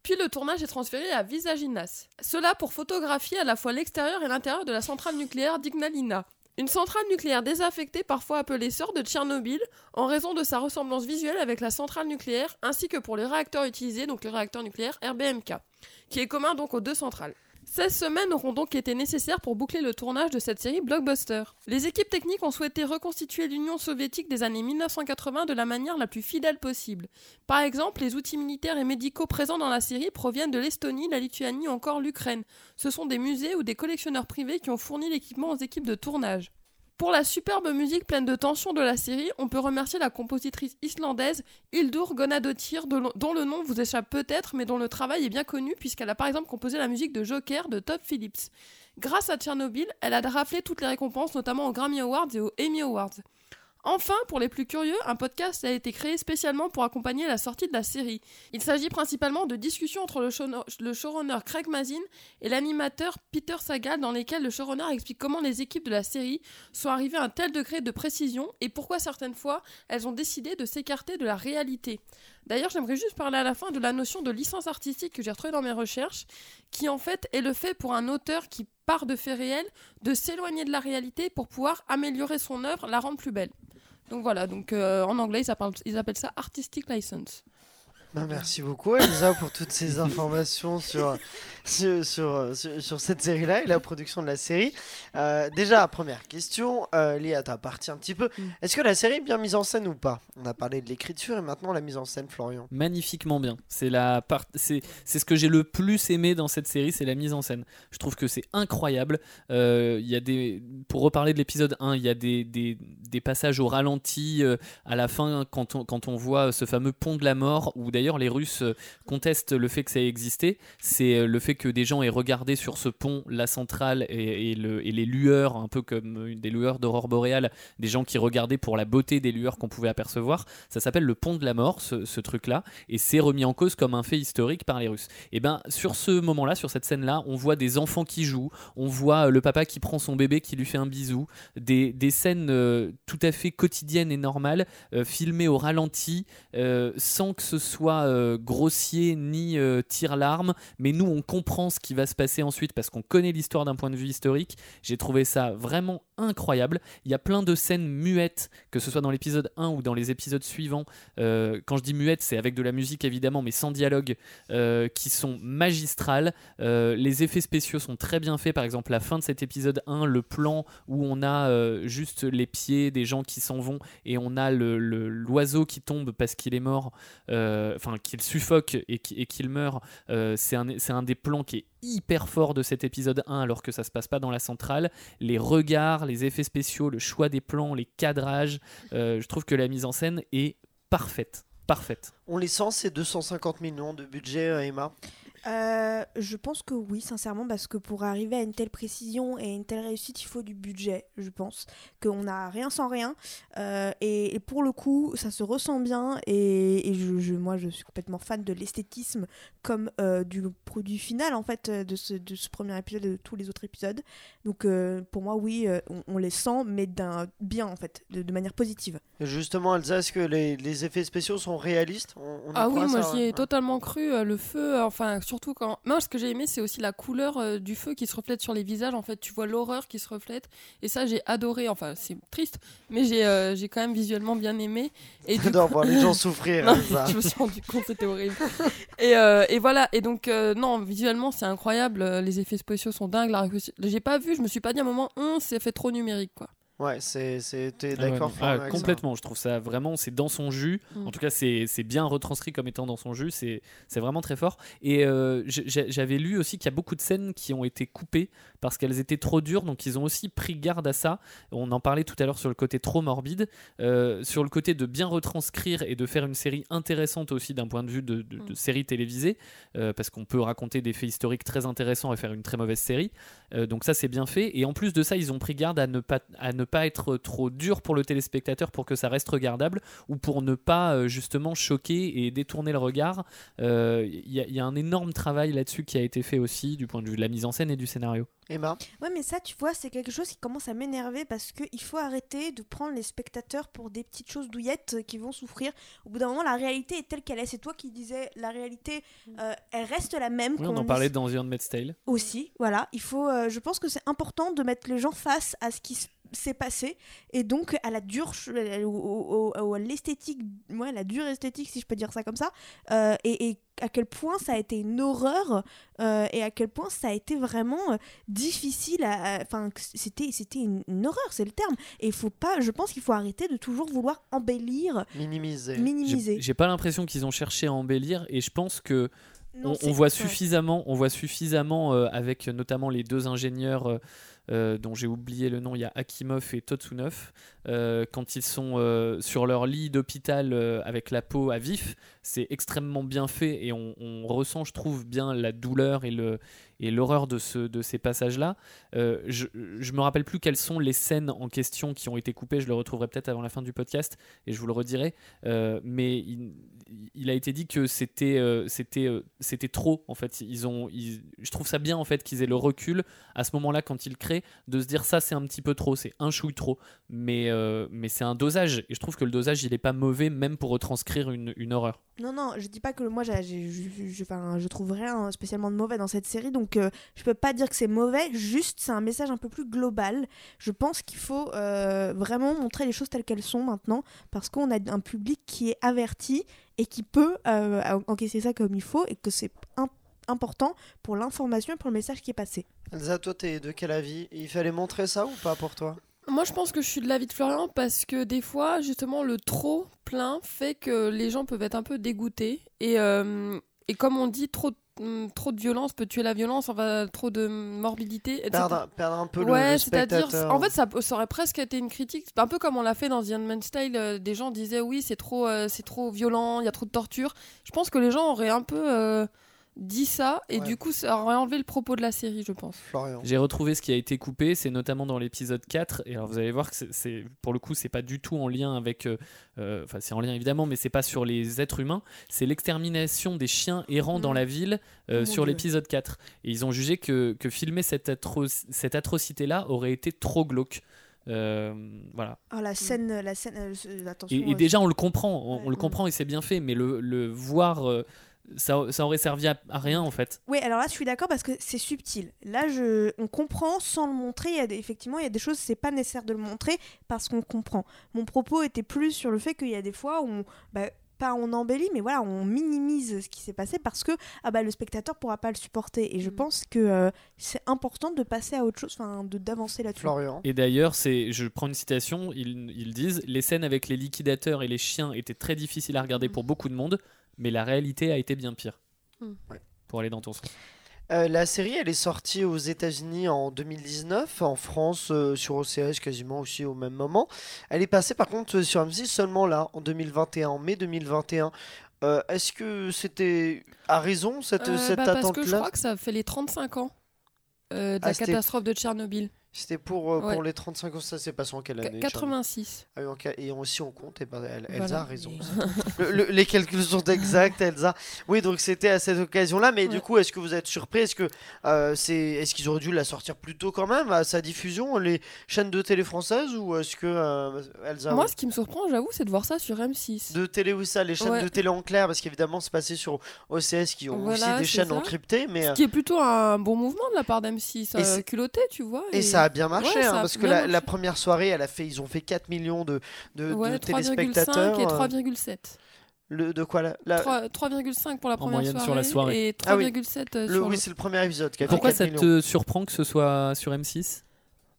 Speaker 3: Puis le tournage est transféré à Visaginas. Cela pour photographier à la fois l'extérieur et l'intérieur de la centrale nucléaire d'Ignalina. Une centrale nucléaire désaffectée, parfois appelée sœur de Tchernobyl, en raison de sa ressemblance visuelle avec la centrale nucléaire, ainsi que pour les réacteurs utilisés, donc les réacteurs nucléaires RBMK, qui est commun donc aux deux centrales. 16 semaines auront donc été nécessaires pour boucler le tournage de cette série blockbuster. Les équipes techniques ont souhaité reconstituer l'Union soviétique des années 1980 de la manière la plus fidèle possible. Par exemple, les outils militaires et médicaux présents dans la série proviennent de l'Estonie, la Lituanie ou encore l'Ukraine. Ce sont des musées ou des collectionneurs privés qui ont fourni l'équipement aux équipes de tournage. Pour la superbe musique pleine de tension de la série, on peut remercier la compositrice islandaise Hildur Gonadottir, dont le nom vous échappe peut-être, mais dont le travail est bien connu puisqu'elle a par exemple composé la musique de Joker de Todd Phillips. Grâce à Tchernobyl, elle a raflé toutes les récompenses, notamment aux Grammy Awards et aux Emmy Awards. Enfin, pour les plus curieux, un podcast a été créé spécialement pour accompagner la sortie de la série. Il s'agit principalement de discussions entre le, showrunner Craig Mazin et l'animateur Peter Sagal dans lesquelles le showrunner explique comment les équipes de la série sont arrivées à un tel degré de précision et pourquoi certaines fois elles ont décidé de s'écarter de la réalité. D'ailleurs, j'aimerais juste parler à la fin de la notion de licence artistique que j'ai retrouvée dans mes recherches, qui en fait est le fait pour un auteur qui part de faits réels de s'éloigner de la réalité pour pouvoir améliorer son œuvre, la rendre plus belle. Donc voilà, donc euh, en anglais ils ils appellent ça artistic license.
Speaker 2: Ben, merci beaucoup Elsa pour toutes ces informations sur, sur, sur, sur- cette série-là et la production de la série. Euh, déjà, première question, euh, Léa, t'as parti un petit peu.
Speaker 3: Mm.
Speaker 2: Est-ce que la série est bien mise en scène ou pas? On a parlé de l'écriture et maintenant la mise en scène, Florian.
Speaker 4: magnifiquement bien. C'est la part, c'est c'est ce que j'ai le plus aimé dans cette série, c'est la mise en scène. Je trouve que c'est incroyable. Euh, Il y a des, pour reparler de l'épisode 1, il y a des, des, des passages au ralenti euh, à la fin quand on, quand on voit ce fameux pont de la mort où d'ailleurs les Russes euh, contestent le fait que ça ait existé. C'est euh, le fait que des gens aient regardé sur ce pont la centrale et, le, et les lueurs, un peu comme euh, des lueurs d'aurore boréale, des gens qui regardaient pour la beauté des lueurs qu'on pouvait apercevoir. Ça s'appelle le pont de la mort, ce, truc-là, et c'est remis en cause comme un fait historique par les Russes. Et ben sur ce moment-là, sur cette scène-là, on voit des enfants qui jouent, on voit le papa qui prend son bébé, qui lui fait un bisou, des, des scènes tout à fait quotidiennes et normales, filmées au ralenti, sans que ce soit euh, grossier ni euh, tire-larme, mais nous on comprend ce qui va se passer ensuite parce qu'on connaît l'histoire d'un point de vue historique. J'ai trouvé ça vraiment incroyable. Il y a plein de scènes muettes, que ce soit dans l'épisode 1 ou dans les épisodes suivants. Euh, quand je dis muette, c'est avec de la musique évidemment, mais sans dialogue, euh, qui sont magistrales. Euh, les effets spéciaux sont très bien faits. Par exemple, la fin de cet épisode 1, le plan où on a juste les pieds des gens qui s'en vont et on a le- le- l'oiseau qui tombe parce qu'il est mort, enfin qu'il suffoque et qui- et qu'il meurt. C'est un, un des plans qui est hyper fort de cet épisode 1 alors que ça se passe pas dans la centrale. Les regards, les effets spéciaux, le choix des plans, les cadrages, euh, je trouve que la mise en scène est parfaite. Parfaite.
Speaker 2: On les sent ces 250 millions de budget, euh, Emma?
Speaker 1: Euh, je pense que oui, sincèrement, parce que pour arriver à une telle précision et une telle réussite, il faut du budget, je pense. Qu'on n'a rien sans rien. Euh, et, et pour le coup, ça se ressent bien. Et, et je, je- moi, je suis complètement fan de l'esthétisme comme euh, du produit final, en fait, de ce, de ce premier épisode et de tous les autres épisodes. Donc, euh, pour moi, oui, on, on les sent, mais d'un bien, en fait, de, de manière positive.
Speaker 2: Justement, Elsa, est-ce que les, les effets spéciaux sont réalistes? On- on y
Speaker 3: Ah oui, moi j'y ai
Speaker 2: ouais.
Speaker 3: totalement cru. le feu, enfin surtout quand. Moi, ce que j'ai aimé, c'est aussi la couleur euh, du feu qui se reflète sur les visages. En fait, tu vois l'horreur qui se reflète. Et ça, j'ai adoré. Enfin, c'est triste, mais j'ai euh, j'ai quand même visuellement bien aimé. Et du
Speaker 2: J'adore
Speaker 3: coup-
Speaker 2: voir les gens souffrir.
Speaker 3: Non, je me suis rendu compte, c'était horrible. et, euh, et voilà, et donc, non, visuellement, c'est incroyable. Les effets spéciaux sont dingues. la J'ai pas vu, je me suis pas dit à un moment, hum, c'est fait trop numérique, quoi.
Speaker 2: Ouais, c'est, c'est, t'es
Speaker 4: Ah ouais,
Speaker 2: d'accord
Speaker 4: Ah,
Speaker 2: ça
Speaker 4: complètement, je trouve ça vraiment, c'est dans son jus.
Speaker 3: Mm.
Speaker 4: En tout cas, c'est c'est bien retranscrit comme étant dans son jus. C'est c'est vraiment très fort. Et euh, j'avais lu aussi qu'il y a beaucoup de scènes qui ont été coupées parce qu'elles étaient trop dures. Donc, ils ont aussi pris garde à ça. On en parlait tout à l'heure sur le côté trop morbide, euh, sur le côté de bien retranscrire et de faire une série intéressante aussi d'un point de vue de, de- de
Speaker 3: Mm.
Speaker 4: série télévisée, euh, parce qu'on peut raconter des faits historiques très intéressants et faire une très mauvaise série. Euh, donc ça c'est bien fait et en plus de ça ils ont pris garde à ne pas à ne pas être trop dur pour le téléspectateur pour que ça reste regardable ou pour ne pas euh, justement choquer et détourner le regard. Euh, Il y, a- il y a un énorme travail là-dessus qui a été fait aussi du point de vue de la mise en scène et du scénario.
Speaker 2: Emma
Speaker 1: Ouais, mais ça, tu vois, c'est quelque chose qui commence à m'énerver parce qu'il faut arrêter de prendre les spectateurs pour des petites choses douillettes qui vont souffrir. Au bout d'un moment, la réalité est telle qu'elle est. C'est toi qui disais, la réalité, euh, elle reste la même.
Speaker 4: Oui, on en parlait dans The Handmaid's Tale.
Speaker 1: aussi. Voilà, il faut. euh, je pense que c'est important de mettre les gens face à ce qui se s'est passé. Et donc à la dure au- au- au- à l'esthétique ouais la dure esthétique si je peux dire ça comme ça. Euh, et, et à quel point ça a été une horreur euh, et à quel point ça a été vraiment euh, difficile enfin c'était c'était une, une horreur c'est le terme. Et il faut pas je pense qu'il faut arrêter de toujours vouloir embellir
Speaker 2: Minimisé.
Speaker 1: minimiser.
Speaker 4: J'ai pas l'impression qu'ils ont cherché à embellir et je pense que
Speaker 1: Non,
Speaker 4: on, voit suffisamment, on voit suffisamment euh, avec notamment les deux ingénieurs euh, dont j'ai oublié le nom, il y a Akimov et Totsunov, euh, quand ils sont euh, sur leur lit d'hôpital avec la peau à vif, c'est extrêmement bien fait et on ressent, je trouve, bien la douleur et le et l'horreur de, ce, de ces passages-là. Euh, je, je me rappelle plus quelles sont les scènes en question qui ont été coupées, je le retrouverai peut-être avant la fin du podcast et je vous le redirai. Euh, mais il, a été dit que c'était euh, c'était trop en fait. Ils ont, ils- je trouve ça bien en fait qu'ils aient le recul à ce moment-là quand ils créent de se dire ça c'est un petit peu trop, c'est un chouille trop. Mais mais c'est un dosage et je trouve que le dosage il est pas mauvais même pour retranscrire une, une horreur.
Speaker 1: Non, non, je dis pas que moi, je, je trouve rien spécialement de mauvais dans cette série, donc euh, je peux pas dire que c'est mauvais, juste c'est un message un peu plus global. Je pense qu'il faut euh, vraiment montrer les choses telles qu'elles sont maintenant, parce qu'on a un public qui est averti et qui peut euh, encaisser ça comme il faut, et que c'est im- important pour l'information et pour le message qui est passé.
Speaker 2: Elsa, toi, t'es de quel avis? Il fallait montrer ça ou pas pour toi?
Speaker 3: Moi, je pense que je suis de l'avis de Florian parce que des fois, justement, le trop plein fait que les gens peuvent être un peu dégoûtés. Et, euh, et comme on dit, trop, hum, trop de violence peut tuer la violence, enfin, trop de morbidité, etc.
Speaker 2: perdre, perdre un peu le-
Speaker 3: ouais,
Speaker 2: le,
Speaker 3: c'est-à-dire,
Speaker 2: spectateur.
Speaker 3: en fait, ça, ça aurait presque été une critique. Un peu comme on l'a fait dans The Handmaid's Tale. euh, des gens disaient oui, c'est trop, euh, c'est trop violent, il y a trop de torture. Je pense que les gens auraient un peu euh, dit ça, et
Speaker 2: Ouais.
Speaker 3: du coup, ça aurait enlevé le propos de la série, je pense.
Speaker 4: J'ai retrouvé ce qui a été coupé, c'est notamment dans l'épisode 4. Et alors vous allez voir que c'est- pour le coup, c'est pas du tout en lien avec. euh, euh, Enfin, c'est en lien évidemment, mais c'est pas sur les êtres humains. C'est l'extermination des chiens errants dans
Speaker 3: Mhm.
Speaker 4: la ville euh,
Speaker 1: Mon
Speaker 4: sur l'épisode 4. Et ils ont jugé que, que filmer cette, atro- cette atrocité-là aurait été trop glauque. Euh, voilà.
Speaker 1: Oh, la scène, la scène, euh, attention.
Speaker 4: Et, et déjà, on le comprend, on, on le
Speaker 1: Ouais.
Speaker 4: comprend et c'est bien fait, mais le, le voir, euh, ça, ça aurait servi à, à rien en fait.
Speaker 1: Oui, alors là, je suis d'accord parce que c'est subtil. Là, je, on comprend sans le montrer. Il y a des- effectivement, il y a des choses, c'est pas nécessaire de le montrer parce qu'on comprend. Mon propos était plus sur le fait qu'il y a des fois où on, bah, pas on embellit, mais voilà, on minimise ce qui s'est passé parce que ah bah, le spectateur pourra pas le supporter. Et je
Speaker 3: Mm.
Speaker 1: pense que euh, c'est important de passer à autre chose, enfin, de d'avancer là-dessus.
Speaker 2: Florian.
Speaker 4: Et d'ailleurs, c'est, je prends une citation, ils, ils disent Les scènes avec les liquidateurs et les chiens étaient très difficiles à regarder
Speaker 3: Mm.
Speaker 4: pour beaucoup de monde, mais la réalité a été bien pire.
Speaker 3: Mm.
Speaker 2: Ouais.
Speaker 4: Pour aller dans ton sens.
Speaker 2: Euh, la série, elle est sortie aux États-Unis en 2019, en France euh, sur OCS quasiment aussi au même moment. Elle est passée par contre sur M6 seulement là, en 2021, en mai 2021. Euh, Est-ce que c'était à raison cette,
Speaker 3: Euh,
Speaker 2: cette
Speaker 3: bah, parce que je
Speaker 2: attente-là
Speaker 3: crois que ça fait les 35 ans euh, de
Speaker 2: Ah,
Speaker 3: la catastrophe de Tchernobyl.
Speaker 2: C'était pour, euh,
Speaker 3: Ouais.
Speaker 2: pour les 35 ans, ça s'est passé en quelle
Speaker 3: Qu-
Speaker 2: année
Speaker 3: 86.
Speaker 2: Ah Et aussi on compte, et ben, elle- Elsa
Speaker 3: Voilà.
Speaker 2: a raison. Le- le- les calculs sont exacts, Elsa. Oui, donc c'était à cette occasion-là. Mais du coup, est-ce que vous êtes surpris? Est-ce que euh, c'est, est-ce qu'ils auraient dû la sortir plus tôt quand même à sa diffusion, les chaînes de télé françaises, ou est-ce que euh, Elsa
Speaker 3: Moi, ce qui me surprend, j'avoue, c'est de voir ça sur M6.
Speaker 2: de télé oui ça, les chaînes
Speaker 3: Ouais.
Speaker 2: de télé en clair, parce qu'évidemment c'est passé sur OCS qui ont
Speaker 3: Voilà,
Speaker 2: aussi des chaînes
Speaker 3: ça.
Speaker 2: encryptées, mais
Speaker 3: Ce
Speaker 2: euh,
Speaker 3: qui est plutôt un bon mouvement de la part d'M6.
Speaker 2: Et
Speaker 3: euh,
Speaker 2: c'est-
Speaker 3: culotté, tu vois.
Speaker 2: et ça a bien marché,
Speaker 3: Ouais,
Speaker 2: hein,
Speaker 3: a
Speaker 2: parce que la, première soirée, elle a fait, ils ont fait 4 millions de, de, de
Speaker 3: Ouais, 3,5
Speaker 2: téléspectateurs.
Speaker 3: et
Speaker 2: euh,
Speaker 3: 3,7.
Speaker 2: le, de quoi la, la-
Speaker 3: 3 3,5 pour la première
Speaker 4: moyenne sur la soirée.
Speaker 3: et
Speaker 2: Ah oui.
Speaker 3: 3,7 euh,
Speaker 2: le-
Speaker 3: sur
Speaker 2: oui,
Speaker 3: le-
Speaker 2: c'est le premier épisode qui a fait
Speaker 4: Pourquoi
Speaker 2: 4
Speaker 4: ça
Speaker 2: millions.
Speaker 4: te surprend que ce soit sur M6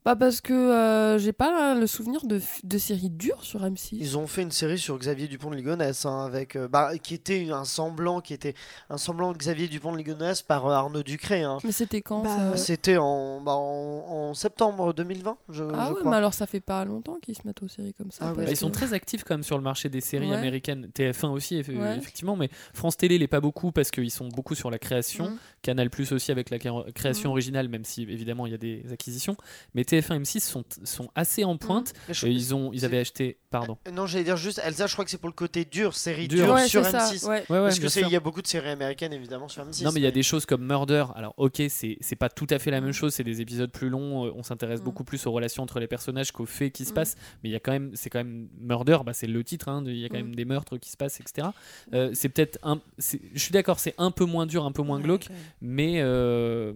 Speaker 3: Bah parce que euh, j'ai pas le souvenir de, de séries dures sur M6.
Speaker 2: Ils ont fait une série sur Xavier Dupont de Ligonnès hein, avec euh, bah, qui était un semblant qui était un semblant de Xavier Dupont de Ligonnès par euh, Arnaud Ducré. hein.
Speaker 3: Mais c'était quand
Speaker 1: Bah,
Speaker 3: ça?
Speaker 2: C'était en, bah, en, en septembre 2020, je,
Speaker 3: Ah
Speaker 2: je
Speaker 3: ouais,
Speaker 2: crois.
Speaker 3: mais alors ça fait pas longtemps qu'ils se mettent aux séries comme ça.
Speaker 2: Ah ouais.
Speaker 4: Bah, Ils sont très actifs quand même sur le marché des séries
Speaker 3: Ouais.
Speaker 4: américaines. TF1 aussi, eff-
Speaker 3: Ouais.
Speaker 4: effectivement, mais France Télé l'est pas beaucoup parce qu'ils sont beaucoup sur la création.
Speaker 3: Mm.
Speaker 4: Canal Plus aussi avec la cré- création
Speaker 3: Mm.
Speaker 4: originale, même si évidemment il y a des acquisitions. Mais TF1 M6 sont, sont assez en pointe.
Speaker 2: Je-
Speaker 4: Et ils, ont, ils avaient acheté. Pardon.
Speaker 2: Euh, Non, j'allais dire juste Elsa, je crois que c'est pour le côté dur, série
Speaker 4: Dur.
Speaker 2: dure
Speaker 3: Ouais,
Speaker 2: sur
Speaker 3: c'est ça,
Speaker 2: M6.
Speaker 3: ouais.
Speaker 4: Ouais, ouais,
Speaker 2: Parce que
Speaker 4: bien
Speaker 2: c'est
Speaker 4: sûr.
Speaker 2: il y a beaucoup de séries américaines évidemment sur M6.
Speaker 4: Non, mais il y a des choses comme Murder. Alors, ok, c'est c'est pas tout à fait la même chose, c'est des épisodes plus longs, euh, on s'intéresse
Speaker 3: Mm.
Speaker 4: beaucoup plus aux relations entre les personnages qu'aux faits qui se
Speaker 3: Mm.
Speaker 4: passent, mais il y a quand même, c'est quand même Murder, bah, c'est le titre, hein, il y a quand même des meurtres qui se passent, etc. Euh, c'est peut-être un. Je suis d'accord, c'est un peu moins dur, un peu moins glauque, mais. euh,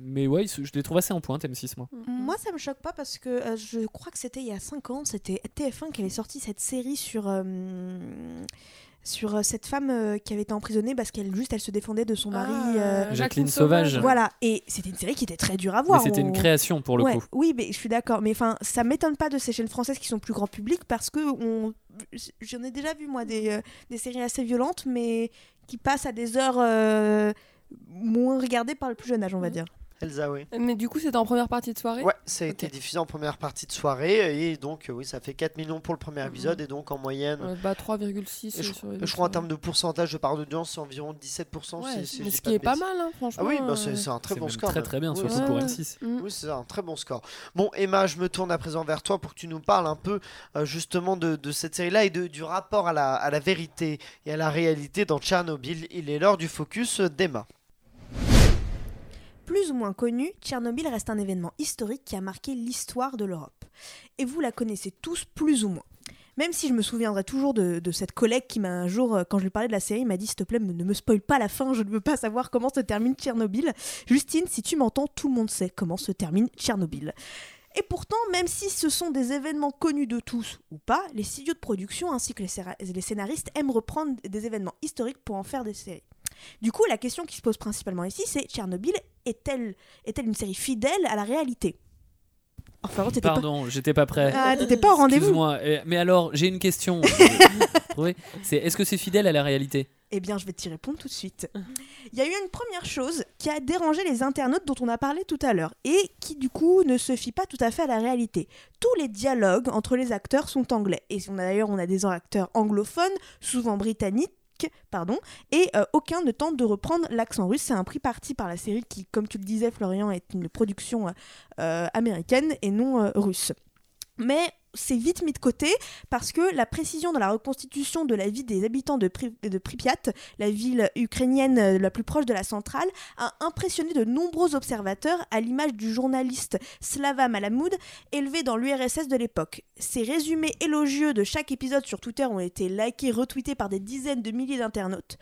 Speaker 4: mais ouais, je les trouve assez en pointe, M6, moi.
Speaker 1: Moi, ça me choque pas parce que euh, je crois que c'était il y a 5 ans, c'était TF1 qui avait sorti cette série sur, euh, sur euh, cette femme euh, qui avait été emprisonnée parce qu'elle juste elle se défendait de son mari.
Speaker 3: Ah,
Speaker 1: euh,
Speaker 4: Jacqueline Sauvage.
Speaker 1: Voilà, et c'était une série qui était très dure à voir.
Speaker 4: c'était
Speaker 1: On-
Speaker 4: une création pour le
Speaker 1: Ouais,
Speaker 4: coup.
Speaker 1: Oui, mais je suis d'accord. Mais enfin, ça m'étonne pas de ces chaînes françaises qui sont plus grand public parce que on... j'en ai déjà vu moi des, euh, des séries assez violentes, mais qui passent à des heures euh, moins regardées par le plus jeune âge, on va
Speaker 3: Mhm.
Speaker 1: dire.
Speaker 2: Elsa, oui.
Speaker 3: Mais du coup, c'était en première partie de soirée
Speaker 2: Ouais, ça a été diffusé en première partie de soirée et donc euh, oui, ça fait 4 millions pour le premier
Speaker 3: Mhm.
Speaker 2: épisode et donc en moyenne,
Speaker 3: Ouais, Bah 3,6
Speaker 2: et je,
Speaker 3: sur les
Speaker 2: je crois en termes de pourcentage de part d'audience, c'est environ 17%.
Speaker 3: Ouais,
Speaker 2: si-
Speaker 3: mais ce
Speaker 2: pas
Speaker 3: qui est pas mal, hein, franchement.
Speaker 2: Ah oui, bah,
Speaker 3: euh,
Speaker 2: c'est un très bon score.
Speaker 4: très
Speaker 2: même.
Speaker 4: très bien, surtout
Speaker 3: ouais,
Speaker 4: pour
Speaker 3: ouais.
Speaker 4: M6.
Speaker 3: mm.
Speaker 2: Oui, c'est un très bon score. Bon, Emma, je me tourne à présent vers toi pour que tu nous parles un peu euh, justement de, de cette série-là et de, du rapport à la, à la vérité et à la réalité dans Tchernobyl. Il est l'heure du focus d'Emma.
Speaker 1: Plus ou moins connu, Tchernobyl reste un événement historique qui a marqué l'histoire de l'Europe. Et vous la connaissez tous plus ou moins. Même si je me souviendrai toujours de, cette collègue qui m'a un jour, euh, quand je lui parlais de la série, m'a dit s'il te plaît, ne me spoil pas la fin, je ne veux pas savoir comment se termine Tchernobyl. Justine, si tu m'entends, tout le monde sait comment se termine Tchernobyl. Et pourtant, même si ce sont des événements connus de tous ou pas, les studios de production ainsi que les scénaristes aiment reprendre des événements historiques pour en faire des séries. Du coup, la question qui se pose principalement ici, c'est Tchernobyl est-elle est-elle une série fidèle à la réalité? Enfin, t'étais pas...
Speaker 4: Pardon, j'étais pas prêt.
Speaker 1: Ah, t'étais pas au rendez-vous
Speaker 4: Excuse-moi, eh, mais alors j'ai une question. C'est est-ce que c'est fidèle à la réalité?
Speaker 1: Eh bien, je vais t'y répondre tout de suite. Il y a eu une première chose qui a dérangé les internautes dont on a parlé tout à l'heure et qui du coup ne se fie pas tout à fait à la réalité. Tous les dialogues entre les acteurs sont anglais et on a d'ailleurs on a des acteurs anglophones, souvent britanniques. Et euh, aucun ne tente de reprendre l'accent russe. C'est un pris parti par la série qui, comme tu le disais, Florian, est une production euh, euh, américaine et non russe. Mais c'est vite mis de côté parce que la précision dans la reconstitution de la vie des habitants de, Pri- Pripyat, la ville ukrainienne euh, la plus proche de la centrale, a impressionné de nombreux observateurs à l'image du journaliste Slava Malamoud, élevé dans l'URSS de l'époque. Ces résumés élogieux de chaque épisode sur Twitter ont été likés, retweetés par des dizaines de milliers d'internautes.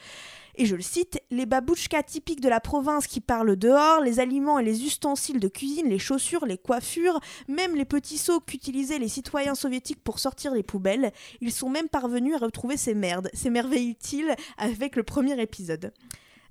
Speaker 1: Et je le cite, les babouchkas typiques de la province qui parlent dehors, les aliments et les ustensiles de cuisine, les chaussures, les coiffures, même les petits seaux qu'utilisaient les citoyens soviétiques pour sortir les poubelles, ils sont même parvenus à retrouver ces merdes. S'émerveillent-ils avec le premier épisode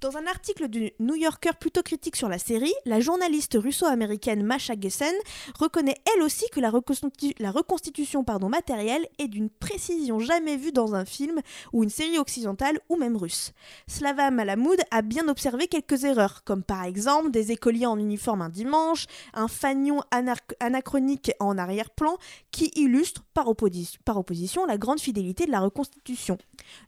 Speaker 1: dans un article du New Yorker plutôt critique sur la série, la journaliste russo-américaine Masha Gessen reconnaît elle aussi que la, reconstitu- la reconstitution pardon, matérielle est d'une précision jamais vue dans un film ou une série occidentale ou même russe. Slava Malamoud a bien observé quelques erreurs, comme par exemple des écoliers en uniforme un dimanche, un fanion anachronique en arrière-plan, qui illustre par, opposi- par opposition la grande fidélité de la reconstitution.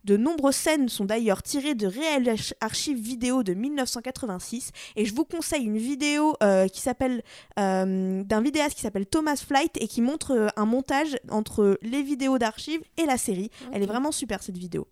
Speaker 1: De nombreuses scènes sont d'ailleurs tirées de réelles arch- archives vidéo de 1986, et je vous conseille une vidéo euh, qui s'appelle euh, d'un vidéaste qui s'appelle Thomas Flight et qui montre euh, un montage entre les vidéos d'archives et la série. Elle est vraiment super cette vidéo.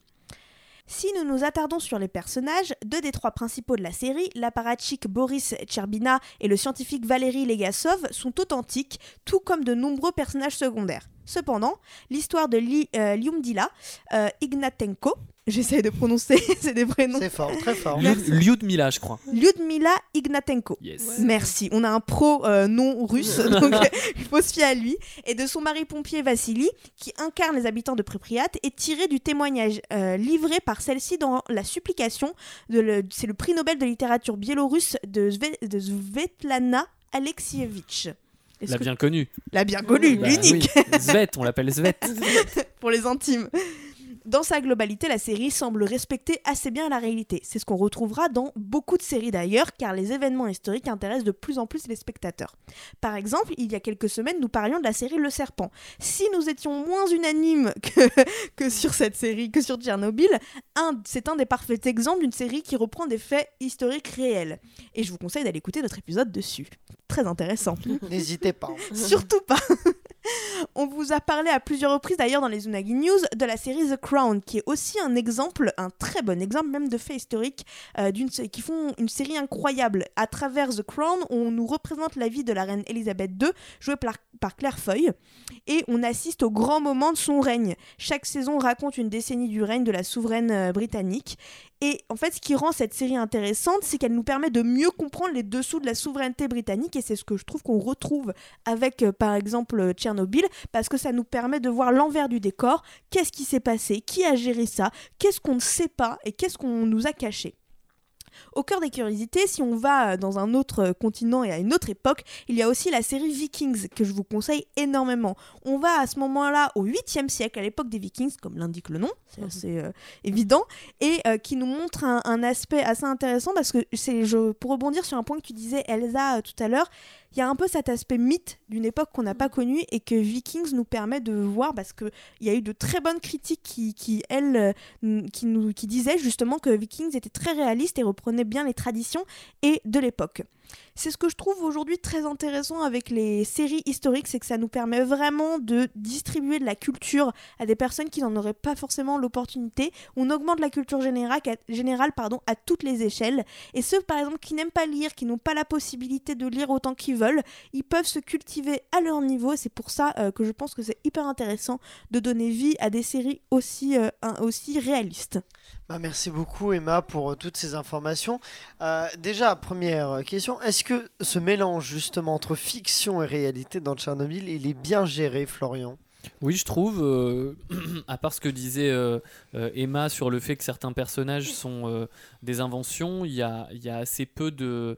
Speaker 1: Si nous nous attardons sur les personnages, deux des trois principaux de la série, l'apparatchik Boris Tcherbina et le scientifique Valéry Legasov, sont authentiques, tout comme de nombreux personnages secondaires. Cependant, l'histoire de Li, euh, Lyumdila euh, Ignatenko, j'essaie de prononcer, c'est des prénoms,
Speaker 2: C'est fort, très fort.
Speaker 4: Lyudmila, je crois.
Speaker 1: Lyudmila Ignatenko.
Speaker 4: Yes.
Speaker 3: Ouais.
Speaker 1: Merci, on a un pro euh, non russe, donc il faut se fier à lui. Et de son mari pompier Vassili, qui incarne les habitants de Pripyat, est tiré du témoignage euh, livré par celle-ci dans La Supplication. de le- C'est le prix Nobel de littérature biélorusse de, Sve- de Svetlana Alexievitch.
Speaker 4: La
Speaker 1: que-
Speaker 4: bien connue.
Speaker 1: La bien connue,
Speaker 4: Bah
Speaker 1: l'unique
Speaker 4: oui. Svet, on l'appelle Svet.
Speaker 1: pour les intimes. Dans sa globalité, la série semble respecter assez bien la réalité. C'est ce qu'on retrouvera dans beaucoup de séries d'ailleurs, car les événements historiques intéressent de plus en plus les spectateurs. Par exemple, il y a quelques semaines, nous parlions de la série Le Serpent. Si nous étions moins unanimes que, que sur cette série, que sur Tchernobyl, c'est un des parfaits exemples d'une série qui reprend des faits historiques réels. Et je vous conseille d'aller écouter notre épisode dessus. Très intéressant.
Speaker 2: N'hésitez pas.
Speaker 1: Surtout pas. On vous a parlé à plusieurs reprises d'ailleurs dans les Unagi News de la série The Crown, qui est aussi un exemple, un très bon exemple même de faits historiques, euh, qui font une série incroyable. À travers The Crown, on nous représente la vie de la reine Elisabeth II, jouée par, par Claire Foy, et on assiste au grand moment de son règne. Chaque saison raconte une décennie du règne de la souveraine euh, britannique, Et en fait, ce qui rend cette série intéressante, c'est qu'elle nous permet de mieux comprendre les dessous de la souveraineté britannique, et c'est ce que je trouve qu'on retrouve avec, euh, par exemple, euh, Tchernobyl, parce que ça nous permet de voir l'envers du décor, qu'est-ce qui s'est passé, qui a géré ça, qu'est-ce qu'on ne sait pas, et qu'est-ce qu'on nous a caché? Au cœur des curiosités, si on va euh, dans un autre euh, continent et à une autre époque, il y a aussi la série Vikings que je vous conseille énormément. On va à ce moment-là au 8e siècle, à l'époque des Vikings, comme l'indique le nom, c'est
Speaker 3: Mhm.
Speaker 1: assez euh, évident, et euh, qui nous montre un, un aspect assez intéressant parce que c'est, je, pour rebondir sur un point que tu disais, Elsa, euh, tout à l'heure, il y a un peu cet aspect mythe d'une époque qu'on n'a pas connue et que Vikings nous permet de voir parce qu'il y a eu de très bonnes critiques qui, qui elles, euh, qui, nous, qui disaient justement que Vikings était très réaliste et reprenait bien les traditions et de l'époque. C'est ce que je trouve aujourd'hui très intéressant avec les séries historiques, c'est que ça nous permet vraiment de distribuer de la culture à des personnes qui n'en auraient pas forcément l'opportunité. On augmente la culture générale, pardon, à toutes les échelles. Et ceux, par exemple, qui n'aiment pas lire, qui n'ont pas la possibilité de lire autant qu'ils veulent, ils peuvent se cultiver à leur niveau. C'est pour ça euh, que je pense que c'est hyper intéressant de donner vie à des séries aussi, euh, aussi réalistes.
Speaker 2: Bah, merci beaucoup Emma pour euh, toutes ces informations. Déjà, première euh, est-ce que ce mélange justement entre fiction et réalité dans Tchernobyl, il est bien géré, Florian?
Speaker 4: Oui, je trouve, euh, à part ce que disait euh, euh, Emma sur le fait que certains personnages sont des inventions, il y a, assez peu de,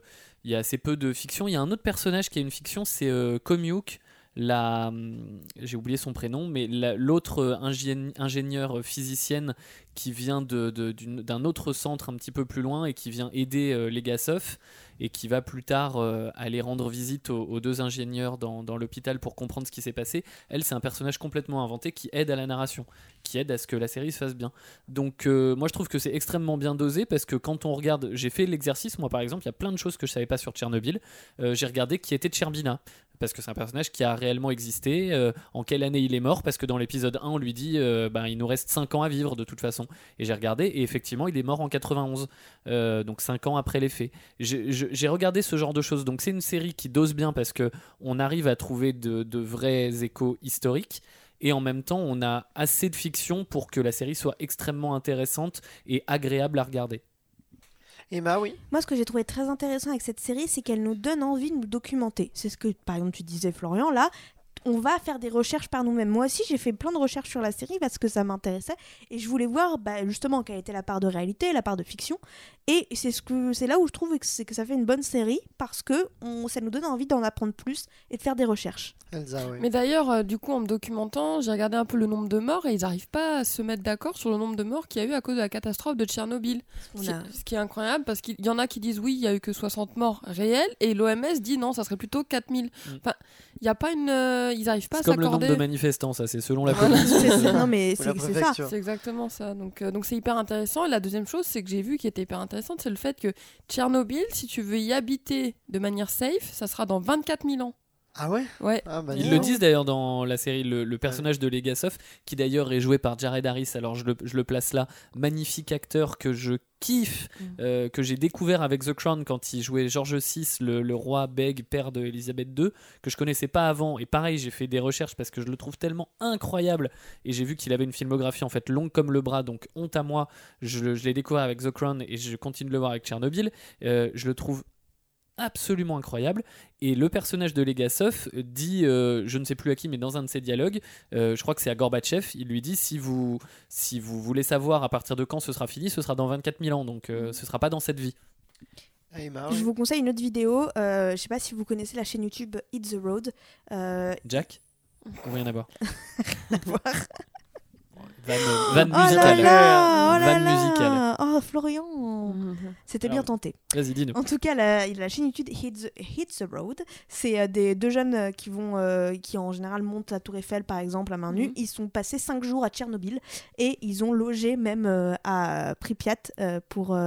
Speaker 4: fiction. Il y a un autre personnage qui a une fiction, c'est Komyuk, la, hum, j'ai oublié son prénom, mais la- l'autre ingénie- ingénieure physicienne qui vient d'un autre centre un petit peu plus loin et qui vient aider Legasov et qui va plus tard euh, aller rendre visite aux, deux ingénieurs dans, dans l'hôpital pour comprendre ce qui s'est passé. Elle, c'est un personnage complètement inventé qui aide à la narration, qui aide à ce que la série se fasse bien. Donc, euh, moi, je trouve que c'est extrêmement bien dosé parce que quand on regarde, j'ai fait l'exercice, moi par exemple, il y a plein de choses que je savais pas sur Tchernobyl. Euh, j'ai regardé qui était Tcherbina. Parce que c'est un personnage qui a réellement existé. euh, en quelle année il est mort Parce que dans l'épisode 1, on lui dit euh, ben, il nous reste 5 ans à vivre de toute façon. Et j'ai regardé, et effectivement, il est mort en 91. euh, donc 5 ans après les faits. J'ai regardé ce genre de choses. Donc c'est une série qui dose bien parce que on arrive à trouver de vrais échos historiques. Et en même temps, on a assez de fiction pour que la série soit extrêmement intéressante et agréable à regarder.
Speaker 2: Emma, oui
Speaker 1: Moi, ce que j'ai trouvé très intéressant avec cette série, c'est qu'elle nous donne envie de nous documenter. C'est ce que, par exemple, tu disais, Florian, là. On va faire des recherches par nous-mêmes. Moi aussi, j'ai fait plein de recherches sur la série parce que ça m'intéressait et je voulais voir bah, justement quelle était la part de réalité, la part de fiction. Et c'est ce que c'est là où je trouve que, c'est que ça fait une bonne série parce que on, ça nous donne envie d'en apprendre plus et de faire des recherches.
Speaker 2: Elsa, oui.
Speaker 3: Mais d'ailleurs, euh, du coup, en me documentant, j'ai regardé un peu le nombre de morts et ils n'arrivent pas à se mettre d'accord sur le nombre de morts qu'il y a eu à cause de la catastrophe de Tchernobyl. Ce
Speaker 1: a-
Speaker 3: qui- Ce qui est incroyable parce qu'il y en a qui disent oui, il y a eu que 60 morts réels et l'OMS dit non, ça serait plutôt 4000. Enfin, il y a pas une. euh, ils n'arrivent pas
Speaker 4: C'est
Speaker 3: à
Speaker 4: comme le nombre
Speaker 3: s'accorder.
Speaker 4: de manifestants, ça c'est selon la police.
Speaker 1: Non mais c'est ça.
Speaker 3: C'est exactement ça. Donc, euh, donc c'est hyper intéressant. Et la deuxième chose, c'est que j'ai vu qui était hyper intéressante, c'est le fait que Tchernobyl, si tu veux y habiter de manière safe, ça sera dans 24 000 ans.
Speaker 2: Ah ouais
Speaker 3: Ouais.
Speaker 2: ah, bah,
Speaker 4: Ils le disent d'ailleurs dans la série, le, le personnage de Legasov, qui d'ailleurs est joué par Jared Harris, alors je le, je le place là, magnifique acteur que je kiffe,
Speaker 3: Mm.
Speaker 4: euh, que j'ai découvert avec The Crown quand il jouait George VI, le, le roi bègue, père de Elisabeth II, que je connaissais pas avant. Et pareil, j'ai fait des recherches parce que je le trouve tellement incroyable. Et j'ai vu qu'il avait une filmographie en fait longue comme le bras, donc honte à moi. Je, je l'ai découvert avec The Crown et je continue de le voir avec Tchernobyl. Euh, je le trouve absolument incroyable. Et le personnage de Legasov dit, euh, je ne sais plus à qui, mais dans un de ses dialogues, euh, je crois que c'est à Gorbatchev, il lui dit si vous, si vous voulez savoir à partir de quand ce sera fini, ce sera dans 24 000 ans, donc euh, ce sera pas dans cette vie.
Speaker 2: Ah,
Speaker 1: Je vous conseille une autre vidéo. euh, je sais pas si vous connaissez la chaîne YouTube Hit the Road. Euh,
Speaker 4: Jack? Ou rien à voir. Vanne
Speaker 1: Oh là
Speaker 4: musicale.
Speaker 1: là, oh là. Oh Florian, c'était bien tenté.
Speaker 4: Vas-y, dis-nous.
Speaker 1: En tout cas, la, la chaîne YouTube Hit the, Road, c'est euh, des deux jeunes euh, qui vont, euh, qui en général montent la Tour Eiffel par exemple à main nue.
Speaker 3: Mhm.
Speaker 1: Ils sont passés cinq jours à Tchernobyl et ils ont logé même euh, à Pripyat pour,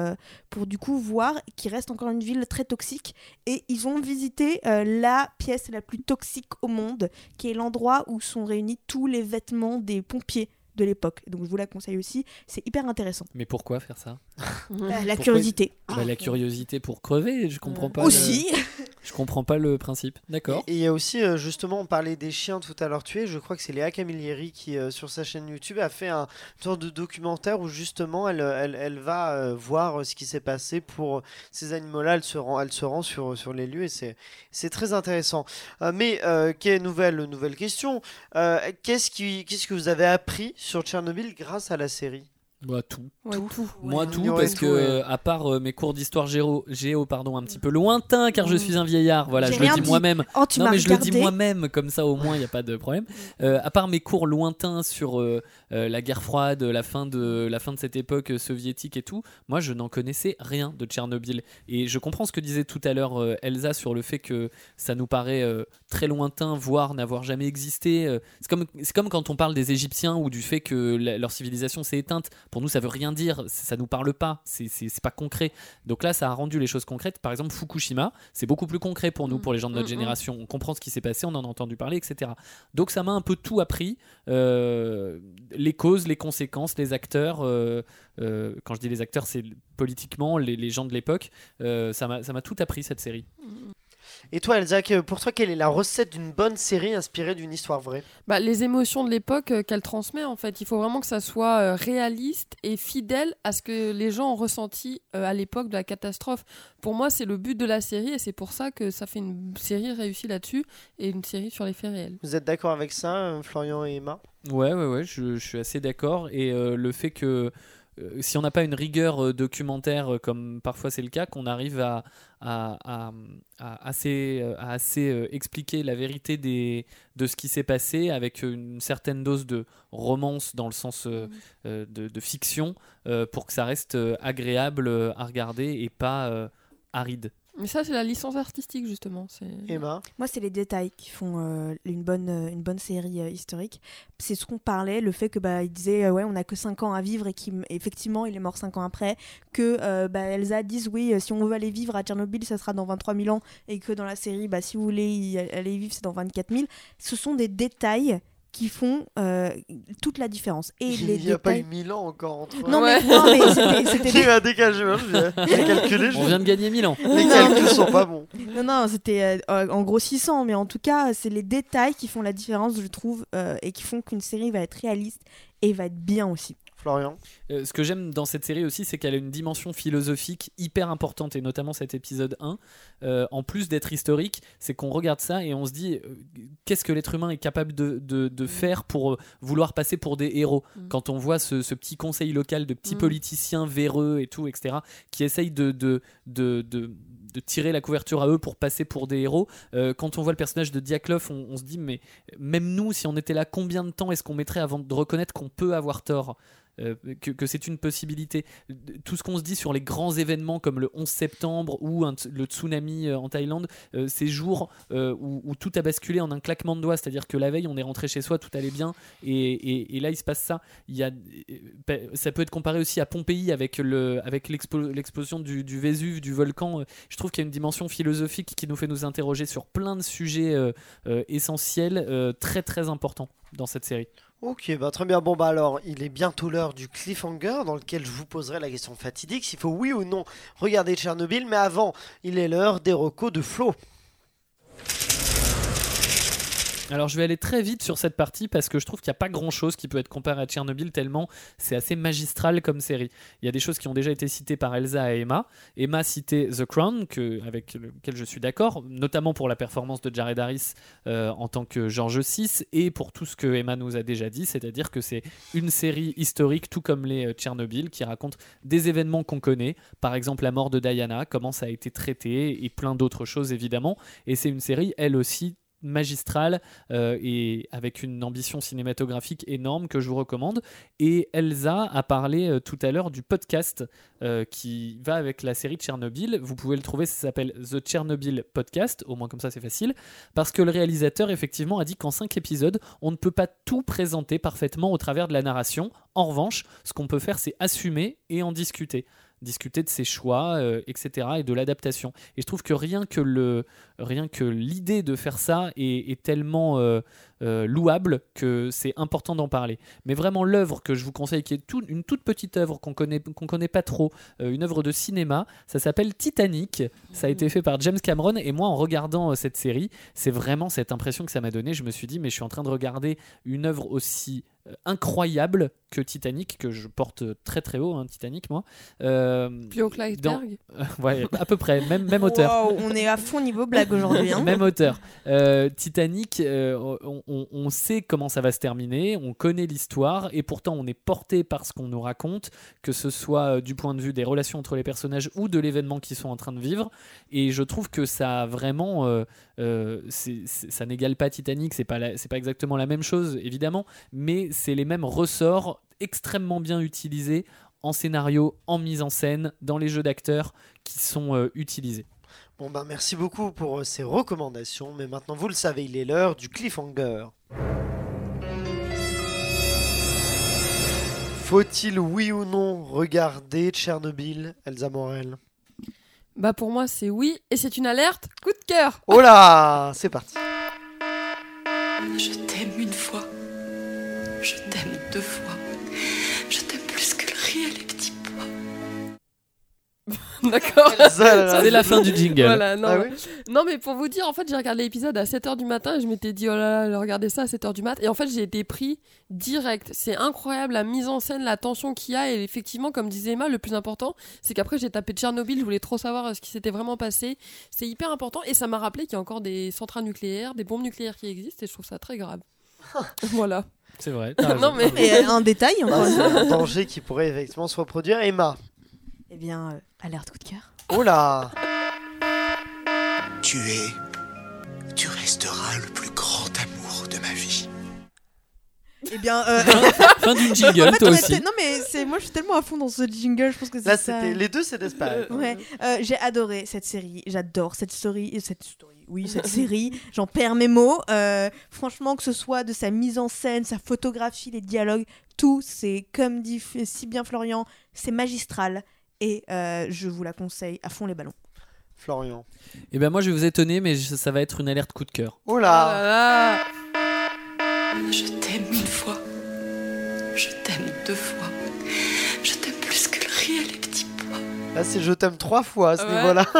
Speaker 1: pour du coup voir qui reste encore une ville très toxique. Et ils ont visité la pièce la plus toxique au monde, qui est l'endroit où sont réunis tous les vêtements des pompiers de l'époque. Donc je vous la conseille aussi, c'est hyper intéressant.
Speaker 4: Mais pourquoi faire ça?
Speaker 1: Euh, la
Speaker 4: Pourquoi
Speaker 1: curiosité.
Speaker 4: Bah, La curiosité pour crever, je comprends pas. le-
Speaker 1: Aussi.
Speaker 4: Je comprends pas le principe. D'accord.
Speaker 2: Et il y a aussi, euh, justement, on parlait des chiens tout à l'heure tués. Je crois que c'est Léa Camilleri qui, euh, sur sa chaîne YouTube, a fait un genre de documentaire où justement elle, euh, elle, elle va voir ce qui s'est passé pour ces animaux-là. Elle se rend, elle se rend sur, sur les lieux et c'est, très intéressant. Mais, quelle nouvelle, nouvelle question qu'est-ce, qui, qu'est-ce que vous avez appris sur Tchernobyl grâce à la série?
Speaker 4: Bah, tout.
Speaker 3: Ouais, tout.
Speaker 4: Moi
Speaker 1: Ouais.
Speaker 4: tout parce
Speaker 2: tout,
Speaker 4: que
Speaker 2: ouais.
Speaker 4: euh, à part euh, mes cours d'histoire géo, géo pardon un petit peu lointain car je suis un vieillard voilà je le dis moi-même
Speaker 1: Oh, tu
Speaker 4: non mais je le dis moi-même comme ça au moins il n'y a pas de problème Euh, à part mes cours lointains sur euh, la guerre froide la fin de la fin de cette époque euh, soviétique et tout moi je n'en connaissais rien de Tchernobyl. Et je comprends ce que disait tout à l'heure euh, Elsa sur le fait que ça nous paraît très lointain voire n'avoir jamais existé c'est comme c'est comme quand on parle des Égyptiens ou du fait que la- leur civilisation s'est éteinte. Pour nous ça veut rien dire. Ça nous parle pas. C'est c'est c'est pas concret. Donc là ça a rendu les choses concrètes. Par exemple Fukushima c'est beaucoup plus concret pour nous
Speaker 3: Mm.
Speaker 4: pour les gens de notre
Speaker 3: Mm, mm.
Speaker 4: génération. On comprend ce qui s'est passé on en a entendu parler etc donc ça m'a un peu tout appris euh, les causes les conséquences les acteurs euh, euh, quand je dis les acteurs c'est politiquement les, les gens de l'époque euh, ça m'a ça m'a tout appris cette série
Speaker 2: Et toi, Elsa, que- pour toi, quelle est la recette d'une bonne série inspirée d'une histoire vraie?
Speaker 3: Bah, les émotions de l'époque euh, qu'elle transmet, en fait. Il faut vraiment que ça soit euh, réaliste et fidèle à ce que les gens ont ressenti euh, à l'époque de la catastrophe. Pour moi, c'est le but de la série et c'est pour ça que ça fait une série réussie là-dessus et une série sur les faits réels.
Speaker 2: Vous êtes d'accord avec ça, Florian et Emma?
Speaker 4: Ouais, ouais, ouais, je, je suis assez d'accord. Et euh, le fait que euh, si on n'a pas une rigueur euh, documentaire, comme parfois c'est le cas, qu'on arrive à, à, à- à assez, à assez expliquer la vérité des, de ce qui s'est passé avec une certaine dose de romance dans le sens euh, de, de fiction, pour que ça reste agréable à regarder et pas aride.
Speaker 3: Mais ça, c'est la licence artistique, justement. C'est...
Speaker 2: Emma
Speaker 1: Moi, c'est les détails qui font euh, une, bonne, euh, une bonne série euh, historique. C'est ce qu'on parlait, le fait que bah, il disait euh, ouais, on a que 5 ans à vivre et qu'effectivement, il est mort 5 ans après. Que euh, bah, Elsa dise oui, si on veut aller vivre à Tchernobyl, ça sera dans 23 000 ans. Et que dans la série, bah, si vous voulez y aller vivre, c'est dans 24 000. Ce sont des détails qui font euh, toute la différence. Et les
Speaker 2: Il n'y a pas eu
Speaker 1: détails.
Speaker 2: 1000 ans encore entre
Speaker 1: Non,
Speaker 3: Ouais.
Speaker 1: mais, non, mais c'était-
Speaker 2: dégagé, hein, je- j'ai calculé, je-
Speaker 4: On vient de gagner Milan.
Speaker 2: les
Speaker 1: Non.
Speaker 2: calculs sont pas bons.
Speaker 1: Non, non, c'était euh, en grossissant, mais en tout cas, c'est les détails qui font la différence, je trouve, euh, et qui font qu'une série va être réaliste et va être bien aussi.
Speaker 2: Florian
Speaker 4: Euh, ce que j'aime dans cette série aussi, c'est qu'elle a une dimension philosophique hyper importante, et notamment cet épisode 1. Euh, en plus d'être historique, c'est qu'on regarde ça et on se dit euh, qu'est-ce que l'être humain est capable de, de- de faire pour vouloir passer pour des héros.
Speaker 3: Mm.
Speaker 4: Quand on voit ce, ce petit conseil local de petits
Speaker 3: Mm.
Speaker 4: politiciens véreux et tout, etc., qui essayent de, de, de, de- de tirer la couverture à eux pour passer pour des héros. Euh, quand on voit le personnage de Diaklov, on, on se dit mais même nous, si on était là, combien de temps est-ce qu'on mettrait avant de reconnaître qu'on peut avoir tort? Euh, que, c'est une possibilité. Tout ce qu'on se dit sur les grands événements comme le 11 septembre ou le tsunami euh, en Thaïlande, euh, ces jours où, tout a basculé en un claquement de doigts, c'est-à-dire que la veille on est rentré chez soi, tout allait bien, et, là il se passe ça. Ça peut être comparé aussi à Pompéi avec l'explosion du, du Vésuve, du volcan. Je trouve qu'il y a une dimension philosophique qui nous fait nous interroger sur plein de sujets essentiels, très très importants dans cette série.
Speaker 2: Ok, bah très bien. Bon, bah alors, il est bientôt l'heure du cliffhanger dans lequel je vous poserai la question fatidique s'il faut oui ou non regarder Tchernobyl. Mais avant, il est l'heure des recos de Flo.
Speaker 4: Alors je vais aller très vite sur cette partie parce que je trouve qu'il n'y a pas grand chose qui peut être comparé à Tchernobyl tellement c'est assez magistral comme série. Il y a des choses qui ont déjà été citées par Elsa et Emma. Emma citait The Crown, avec lequel je suis d'accord, notamment pour la performance de Jared Harris euh, en tant que George VI et pour tout ce que Emma nous a déjà dit, c'est-à-dire que c'est une série historique tout comme les euh, Tchernobyl qui raconte des événements qu'on connaît, par exemple la mort de Diana, comment ça a été traité et plein d'autres choses évidemment. Et c'est une série elle aussi magistrale euh, et avec une ambition cinématographique énorme que je vous recommande. Et Elsa a parlé euh, tout à l'heure du podcast euh, qui va avec la série Tchernobyl. Vous pouvez le trouver, ça s'appelle The Tchernobyl Podcast, au moins comme ça c'est facile, parce que le réalisateur effectivement a dit qu'en cinq épisodes, on ne peut pas tout présenter parfaitement au travers de la narration. En revanche, ce qu'on peut faire, c'est assumer et en discuter discuter de ses choix, euh, etc. et de l'adaptation. Et je trouve que rien que l'idée de faire ça est, est tellement, euh, euh, louable que c'est important d'en parler. Mais vraiment l'œuvre que je vous conseille, qui est tout- une toute petite œuvre qu'on connaît, qu'on connaît pas trop, euh, une œuvre de cinéma, ça s'appelle Titanic. Ça a été fait par James Cameron et moi en regardant euh, cette série, c'est vraiment cette impression que ça m'a donné. Je me suis dit mais je suis en train de regarder une œuvre aussi incroyable que Titanic que je porte très très haut, hein, Titanic moi. Euh,
Speaker 3: Plus haut que l'iceberg.
Speaker 4: ouais, à peu près, même même hauteur.
Speaker 1: Wow, on est à fond niveau blague aujourd'hui. hein.
Speaker 4: Même hauteur. Euh, Titanic, euh, on, on- sait comment ça va se terminer, on connaît l'histoire, et pourtant on est porté par ce qu'on nous raconte, que ce soit euh, du point de vue des relations entre les personnages ou de l'événement qu'ils sont en train de vivre. Et je trouve que ça vraiment, euh, euh, ça n'égale pas Titanic, c'est pas, pas exactement la même chose évidemment, mais c'est les mêmes ressorts extrêmement bien utilisés en scénario, en mise en scène, dans les jeux d'acteurs qui sont utilisés.
Speaker 2: Bon ben merci beaucoup pour euh, ces recommandations, mais maintenant vous le savez, il est l'heure du cliffhanger. Faut-il oui ou non regarder Tchernobyl, Elsa Morel?
Speaker 3: Bah pour moi c'est oui et c'est une alerte coup de cœur.
Speaker 2: Oh là C'est parti
Speaker 6: Je t'aime une fois. Je t'aime deux fois.
Speaker 3: D'accord.
Speaker 4: C'est la fin du jingle.
Speaker 3: Voilà, non,
Speaker 2: Ah oui
Speaker 3: non mais pour vous dire en fait j'ai regardé l'épisode à 7h du matin et je m'étais dit oh là là regardez ça à 7h du matin et en fait j'ai été pris direct. C'est incroyable la mise en scène la tension qu'il y a. Et effectivement comme disait Emma le plus important c'est qu'après j'ai tapé Tchernobyl. Je voulais trop savoir euh, ce qui s'était vraiment passé. C'est hyper important. Et ça m'a rappelé qu'il y a encore des centrales nucléaires des bombes nucléaires qui existent. Et je trouve ça très grave. Voilà.
Speaker 4: C'est vrai.
Speaker 3: Non, mais-
Speaker 1: Et euh, un détail,
Speaker 2: Ah, C'est un danger qui pourrait effectivement se reproduire. Emma
Speaker 1: Eh bien, euh, alerte coup de cœur.
Speaker 2: Oh là
Speaker 5: Tu es. Tu resteras le plus grand amour de ma vie.
Speaker 1: Eh bien, euh,
Speaker 4: Fin d'une
Speaker 1: en
Speaker 4: jingle,
Speaker 1: fait,
Speaker 4: toi
Speaker 1: on
Speaker 4: aussi.
Speaker 1: était- Non, mais c'est moi, je suis tellement à fond dans ce jingle. Je pense que c'est
Speaker 2: Là,
Speaker 1: ça.
Speaker 2: les deux, c'est Despair.
Speaker 1: Ouais, euh, j'ai adoré cette série. J'adore cette story, cette story. Oui, cette série. J'en perds mes mots. Euh, franchement, que ce soit de sa mise en scène, sa photographie, les dialogues, tout, c'est comme dit si bien Florian, c'est magistral. Et euh, je vous la conseille à fond les ballons.
Speaker 2: Florian.
Speaker 4: Et ben moi je vais vous étonner, mais je- ça va être une alerte coup de cœur.
Speaker 2: Oh
Speaker 3: Oh
Speaker 2: là
Speaker 3: là là.
Speaker 6: Je t'aime une fois. Je t'aime deux fois.
Speaker 2: Là, c'est je t'aime trois fois à ce
Speaker 3: Ouais.
Speaker 2: niveau-là.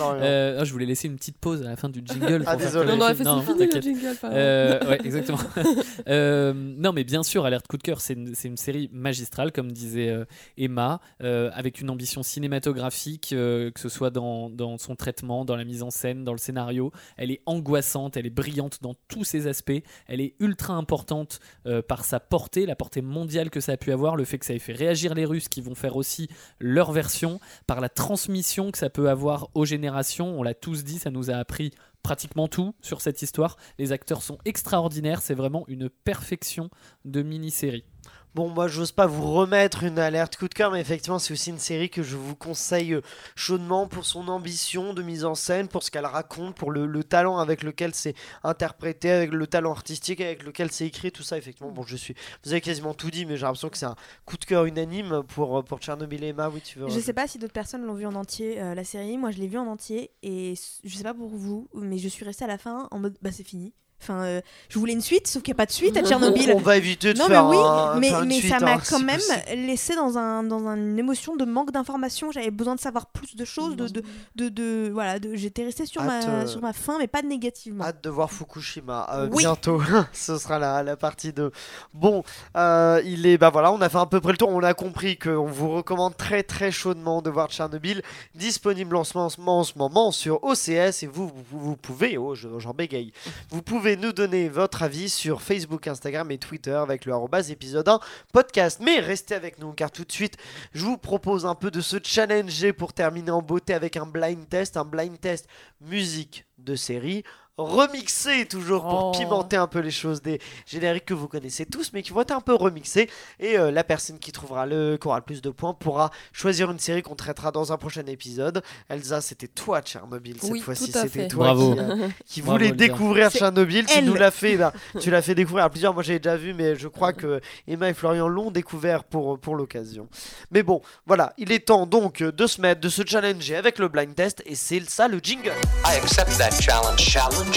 Speaker 4: Euh, ah, je voulais laisser une petite pause à la fin du jingle.
Speaker 2: Ah, désolé.
Speaker 4: que
Speaker 3: on aurait fait
Speaker 4: non,
Speaker 3: fini le jingle.
Speaker 4: Euh, ouais, exactement. Euh, non, mais bien sûr, Alerte Coup de cœur, c'est une, série magistrale, comme disait euh, Emma, euh, avec une ambition cinématographique, euh, que ce soit dans, dans son traitement, dans la mise en scène, dans le scénario. Elle est angoissante, elle est brillante dans tous ses aspects. Elle est ultra importante euh, par sa portée, la portée mondiale que ça a pu avoir, le fait que ça ait fait réagir les Russes qui vont faire aussi leur version, par la transmission que ça peut avoir aux générations. On l'a tous dit, ça nous a appris pratiquement tout sur cette histoire. Les acteurs sont extraordinaires, c'est vraiment une perfection de mini-série.
Speaker 2: Bon, moi, j'ose pas vous remettre une alerte coup de cœur, mais effectivement, c'est aussi une série que je vous conseille euh, chaudement pour son ambition de mise en scène, pour ce qu'elle raconte, pour le, le talent avec lequel c'est interprété, avec le talent artistique avec lequel c'est écrit, tout ça. Effectivement, bon, je suis. Vous avez quasiment tout dit, mais j'ai l'impression que c'est un coup de cœur unanime pour, euh, pour Tchernobyl et Emma. Oui, tu veux.
Speaker 1: Je sais pas si d'autres personnes l'ont vu en entier, euh, la série. Moi, je l'ai vu en entier. Et je sais pas pour vous, mais je suis restée à la fin en mode bah, c'est fini. Enfin, euh, je voulais une suite, sauf qu'il n'y a pas de suite à Tchernobyl.
Speaker 2: On va éviter de
Speaker 1: Non mais
Speaker 2: faire
Speaker 1: oui,
Speaker 2: un-
Speaker 1: mais, mais
Speaker 2: suite,
Speaker 1: ça
Speaker 2: hein,
Speaker 1: m'a
Speaker 2: si
Speaker 1: quand même
Speaker 2: possible.
Speaker 1: laissé dans, un, dans un- une émotion de manque d'informations. J'avais besoin de savoir plus de choses. De, de, de, de- voilà, j'étais restée sur,
Speaker 2: Hâte,
Speaker 1: ma,
Speaker 2: euh,
Speaker 1: sur ma fin, mais pas négativement.
Speaker 2: Hâte de voir Fukushima euh,
Speaker 1: Oui.
Speaker 2: bientôt. Ce sera la, la partie 2. Bon, euh, il est bah voilà, on a fait à peu près le tour. On a compris qu'on vous recommande très très chaudement de voir Tchernobyl, disponible en ce, moment- en ce moment sur OCS et vous vous, vous pouvez, oh je- j'en bégaye, vous pouvez nous donner votre avis sur Facebook, Instagram et Twitter avec le épisode 1 podcast. Mais restez avec nous car tout de suite, je vous propose un peu de se challenger pour terminer en beauté avec un blind test, un blind test musique de série remixé toujours pour
Speaker 3: Oh.
Speaker 2: pimenter un peu les choses des génériques que vous connaissez tous mais qui vont être un peu remixés. Et euh, la personne qui trouvera le qui aura le plus de points pourra choisir une série qu'on traitera dans un prochain épisode. Elsa c'était toi Tchernobyl cette
Speaker 3: Oui,
Speaker 2: fois-ci. c'était toi
Speaker 4: Bravo.
Speaker 2: qui, euh, qui
Speaker 4: Bravo,
Speaker 2: voulait découvrir Tchernobyl. Tu nous l'as fait ben, tu l'as fait découvrir à plusieurs. Moi j'avais déjà vu mais je crois que Emma et Florian l'ont découvert pour, pour l'occasion. Mais bon voilà. Il est temps donc de se mettre de se challenger avec le blind test. Et c'est ça le jingle.
Speaker 5: I accept that challenge. Challenge J'accepte.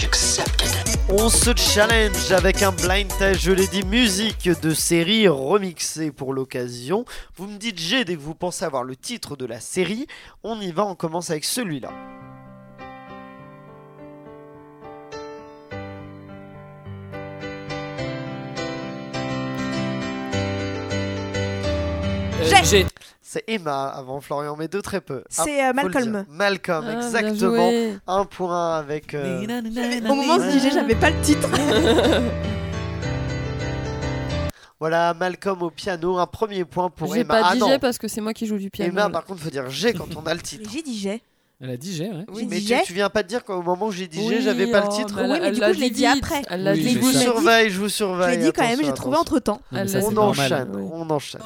Speaker 2: On se challenge avec un blind test, je l'ai dit, musique de série remixée pour l'occasion. Vous me dites G dès que vous pensez avoir le titre de la série. On y va, on commence avec celui-là.
Speaker 4: Euh,
Speaker 1: J'ai.
Speaker 4: J'ai.
Speaker 2: C'est Emma avant Florian, mais de très peu.
Speaker 1: C'est,
Speaker 2: Ah,
Speaker 1: euh,
Speaker 2: faut le
Speaker 1: Malcolm.
Speaker 2: Malcolm,
Speaker 3: Ah,
Speaker 2: exactement. Un point avec. euh,
Speaker 1: Au moment où je disais, j'avais pas le titre.
Speaker 2: Voilà, Malcolm au piano, un premier point pour
Speaker 3: J'ai
Speaker 2: Emma.
Speaker 3: pas
Speaker 2: ah
Speaker 3: j'ai parce que c'est moi qui joue du piano.
Speaker 2: Emma,
Speaker 3: là.
Speaker 2: par contre, faut dire G quand on a le titre.
Speaker 1: J'ai dit j'ai.
Speaker 4: Elle a dit j'ai, ouais.
Speaker 1: J'ai
Speaker 2: mais tu,
Speaker 1: j'ai.
Speaker 2: tu viens pas de dire qu'au moment où j'ai dit G,
Speaker 3: Oui,
Speaker 2: j'avais pas le
Speaker 3: oh,
Speaker 2: titre
Speaker 3: mais
Speaker 1: Oui, mais du coup, je l'ai dit après.
Speaker 3: Elle
Speaker 4: Oui,
Speaker 3: dit
Speaker 2: Je
Speaker 4: j'ai
Speaker 2: vous surveille, je vous
Speaker 1: Je
Speaker 2: surveille.
Speaker 1: l'ai dit quand même, j'ai trouvé entre temps.
Speaker 4: C'est
Speaker 2: On enchaîne,
Speaker 3: Oui.
Speaker 2: on enchaîne.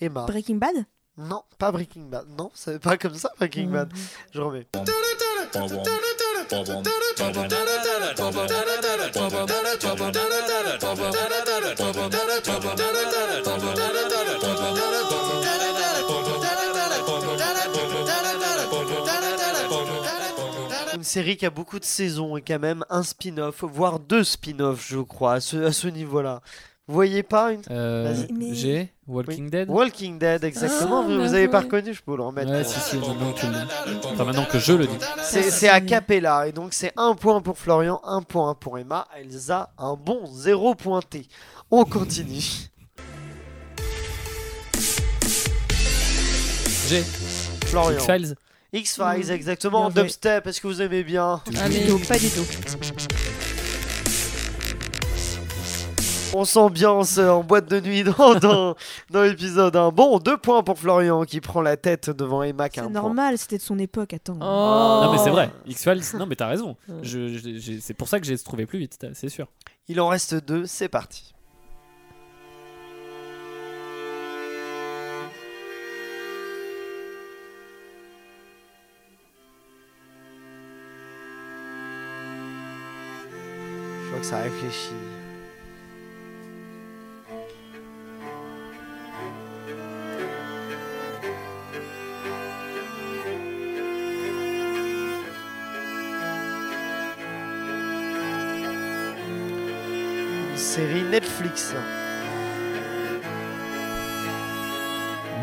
Speaker 2: Emma.
Speaker 1: Breaking Bad
Speaker 2: Non, pas Breaking Bad. Non, c'est pas comme ça Breaking Bad. Je remets. Une série qui a beaucoup de saisons et qui a même un spin-off, voire deux spin-offs, je crois, à ce, à ce niveau-là. Vous voyez pas une
Speaker 4: Euh.
Speaker 1: Mais-
Speaker 4: J'ai Walking Dead.
Speaker 2: Walking Dead, exactement.
Speaker 3: Ah,
Speaker 2: vous vous avez pas reconnu, je peux le remettre.
Speaker 4: Ouais, si, si, maintenant que tu le dis. Enfin, maintenant que je le dis.
Speaker 2: C'est c'est a cappella et donc c'est un point pour Florian, un point pour Emma. Elsa, un bon zéro pointé. On continue.
Speaker 4: J'ai
Speaker 2: Florian.
Speaker 4: X-Files.
Speaker 2: X-Files,
Speaker 1: Mm.
Speaker 2: exactement.
Speaker 1: Bien.
Speaker 2: Dubstep, est-ce que vous aimez bien
Speaker 3: Allez.
Speaker 1: Donc, pas du tout.
Speaker 2: On s'ambiance en boîte de nuit dans, dans, dans l'épisode 1. Bon, deux points pour Florian qui prend la tête devant Emma
Speaker 1: C'est normal, c'était de son époque, attends.
Speaker 3: Oh.
Speaker 4: Non, mais c'est vrai. X-Files, non, mais t'as raison. Je, je- c'est pour ça que j'ai trouvé plus vite, c'est sûr.
Speaker 2: Il en reste deux, c'est parti. Que ça réfléchit. Une série Netflix.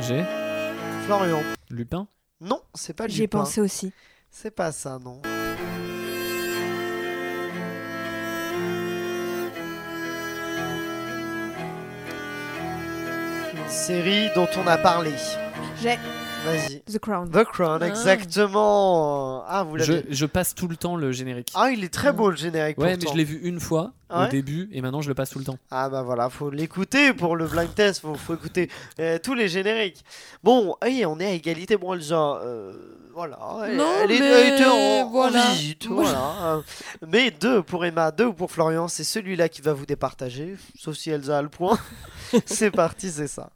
Speaker 4: J'ai
Speaker 2: Florian.
Speaker 4: Lupin?
Speaker 2: Non, c'est pas Lupin.
Speaker 1: pensé aussi.
Speaker 2: C'est pas ça, non. Série dont on a parlé.
Speaker 1: J'ai
Speaker 2: Vas-y.
Speaker 1: The Crown.
Speaker 2: The Crown,
Speaker 3: Ah.
Speaker 2: exactement. Ah, vous
Speaker 4: Je,
Speaker 2: l'avez.
Speaker 4: je passe tout le temps le générique.
Speaker 2: Ah, il est très beau le générique.
Speaker 4: ouais, mais je l'ai vu une fois
Speaker 2: Ah ouais
Speaker 4: au début et maintenant je le passe tout le temps.
Speaker 2: Ah bah voilà, faut l'écouter pour le blind test, faut, faut écouter euh, tous les génériques. Bon, hey, on est à égalité, bon Elsa, euh, voilà, elle,
Speaker 3: Non,
Speaker 2: elle est-
Speaker 3: mais
Speaker 2: elle était en, en
Speaker 3: voilà.
Speaker 2: visite, voilà. euh, mais deux pour Emma, deux pour Florian, c'est celui-là qui va vous départager, sauf si Elsa a le point. c'est parti, c'est ça.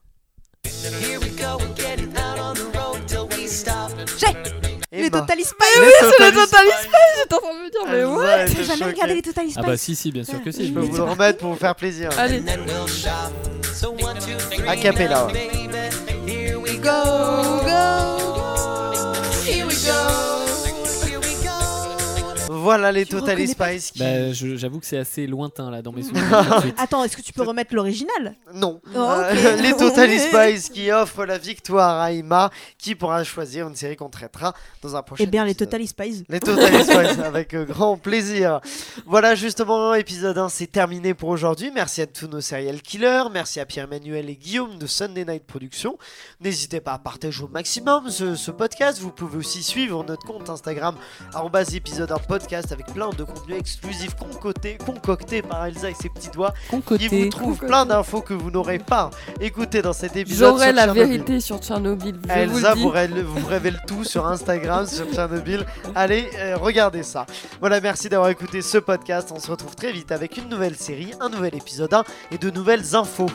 Speaker 1: Les
Speaker 2: Emma.
Speaker 1: Total Spice
Speaker 2: Les
Speaker 3: C'est
Speaker 2: Total
Speaker 3: le Total j'étais en train de me dire, mais
Speaker 2: Elsa
Speaker 3: ouais.
Speaker 1: T'as jamais regardé les Total Spice
Speaker 4: Ah bah si, si, bien sûr que si.
Speaker 2: Je peux vous le remettre pour vous faire plaisir.
Speaker 3: Allez.
Speaker 2: A cappella. ouais. Voilà les
Speaker 1: Tu
Speaker 2: Total Spice qui...
Speaker 4: Bah, je- j'avoue que c'est assez lointain là dans mes souvenirs.
Speaker 1: Attends, est-ce que tu peux remettre l'original?
Speaker 2: Non.
Speaker 1: Oh.
Speaker 2: Euh, les Total Spice qui offrent la victoire à Emma, qui pourra choisir une série qu'on traitera dans un prochain
Speaker 1: Eh bien, les
Speaker 2: épisode.
Speaker 1: Total Spice.
Speaker 2: Les Total Spice, avec euh, grand plaisir. Voilà, justement, épisode 1, c'est terminé pour aujourd'hui. Merci à tous nos serial killers. Merci à Pierre-Emmanuel et Guillaume de Sunday Night Productions. N'hésitez pas à partager au maximum ce, ce podcast. Vous pouvez aussi suivre notre compte Instagram, épisode 1 podcast, avec plein de contenus exclusifs concoctés, concoctés par Elsa et ses petits doigts. qui vous
Speaker 3: Concocté.
Speaker 2: trouve plein d'infos que vous n'aurez pas écoutées dans cet épisode.
Speaker 3: J'aurai la
Speaker 2: Tchernobyl.
Speaker 3: vérité sur Tchernobyl. Je
Speaker 2: Elsa vous
Speaker 3: le dis.
Speaker 2: révèle, vous révèle tout sur Instagram, sur Tchernobyl. Allez, euh, regardez ça. Voilà, merci d'avoir écouté ce podcast. On se retrouve très vite avec une nouvelle série, un nouvel épisode 1 et de nouvelles infos.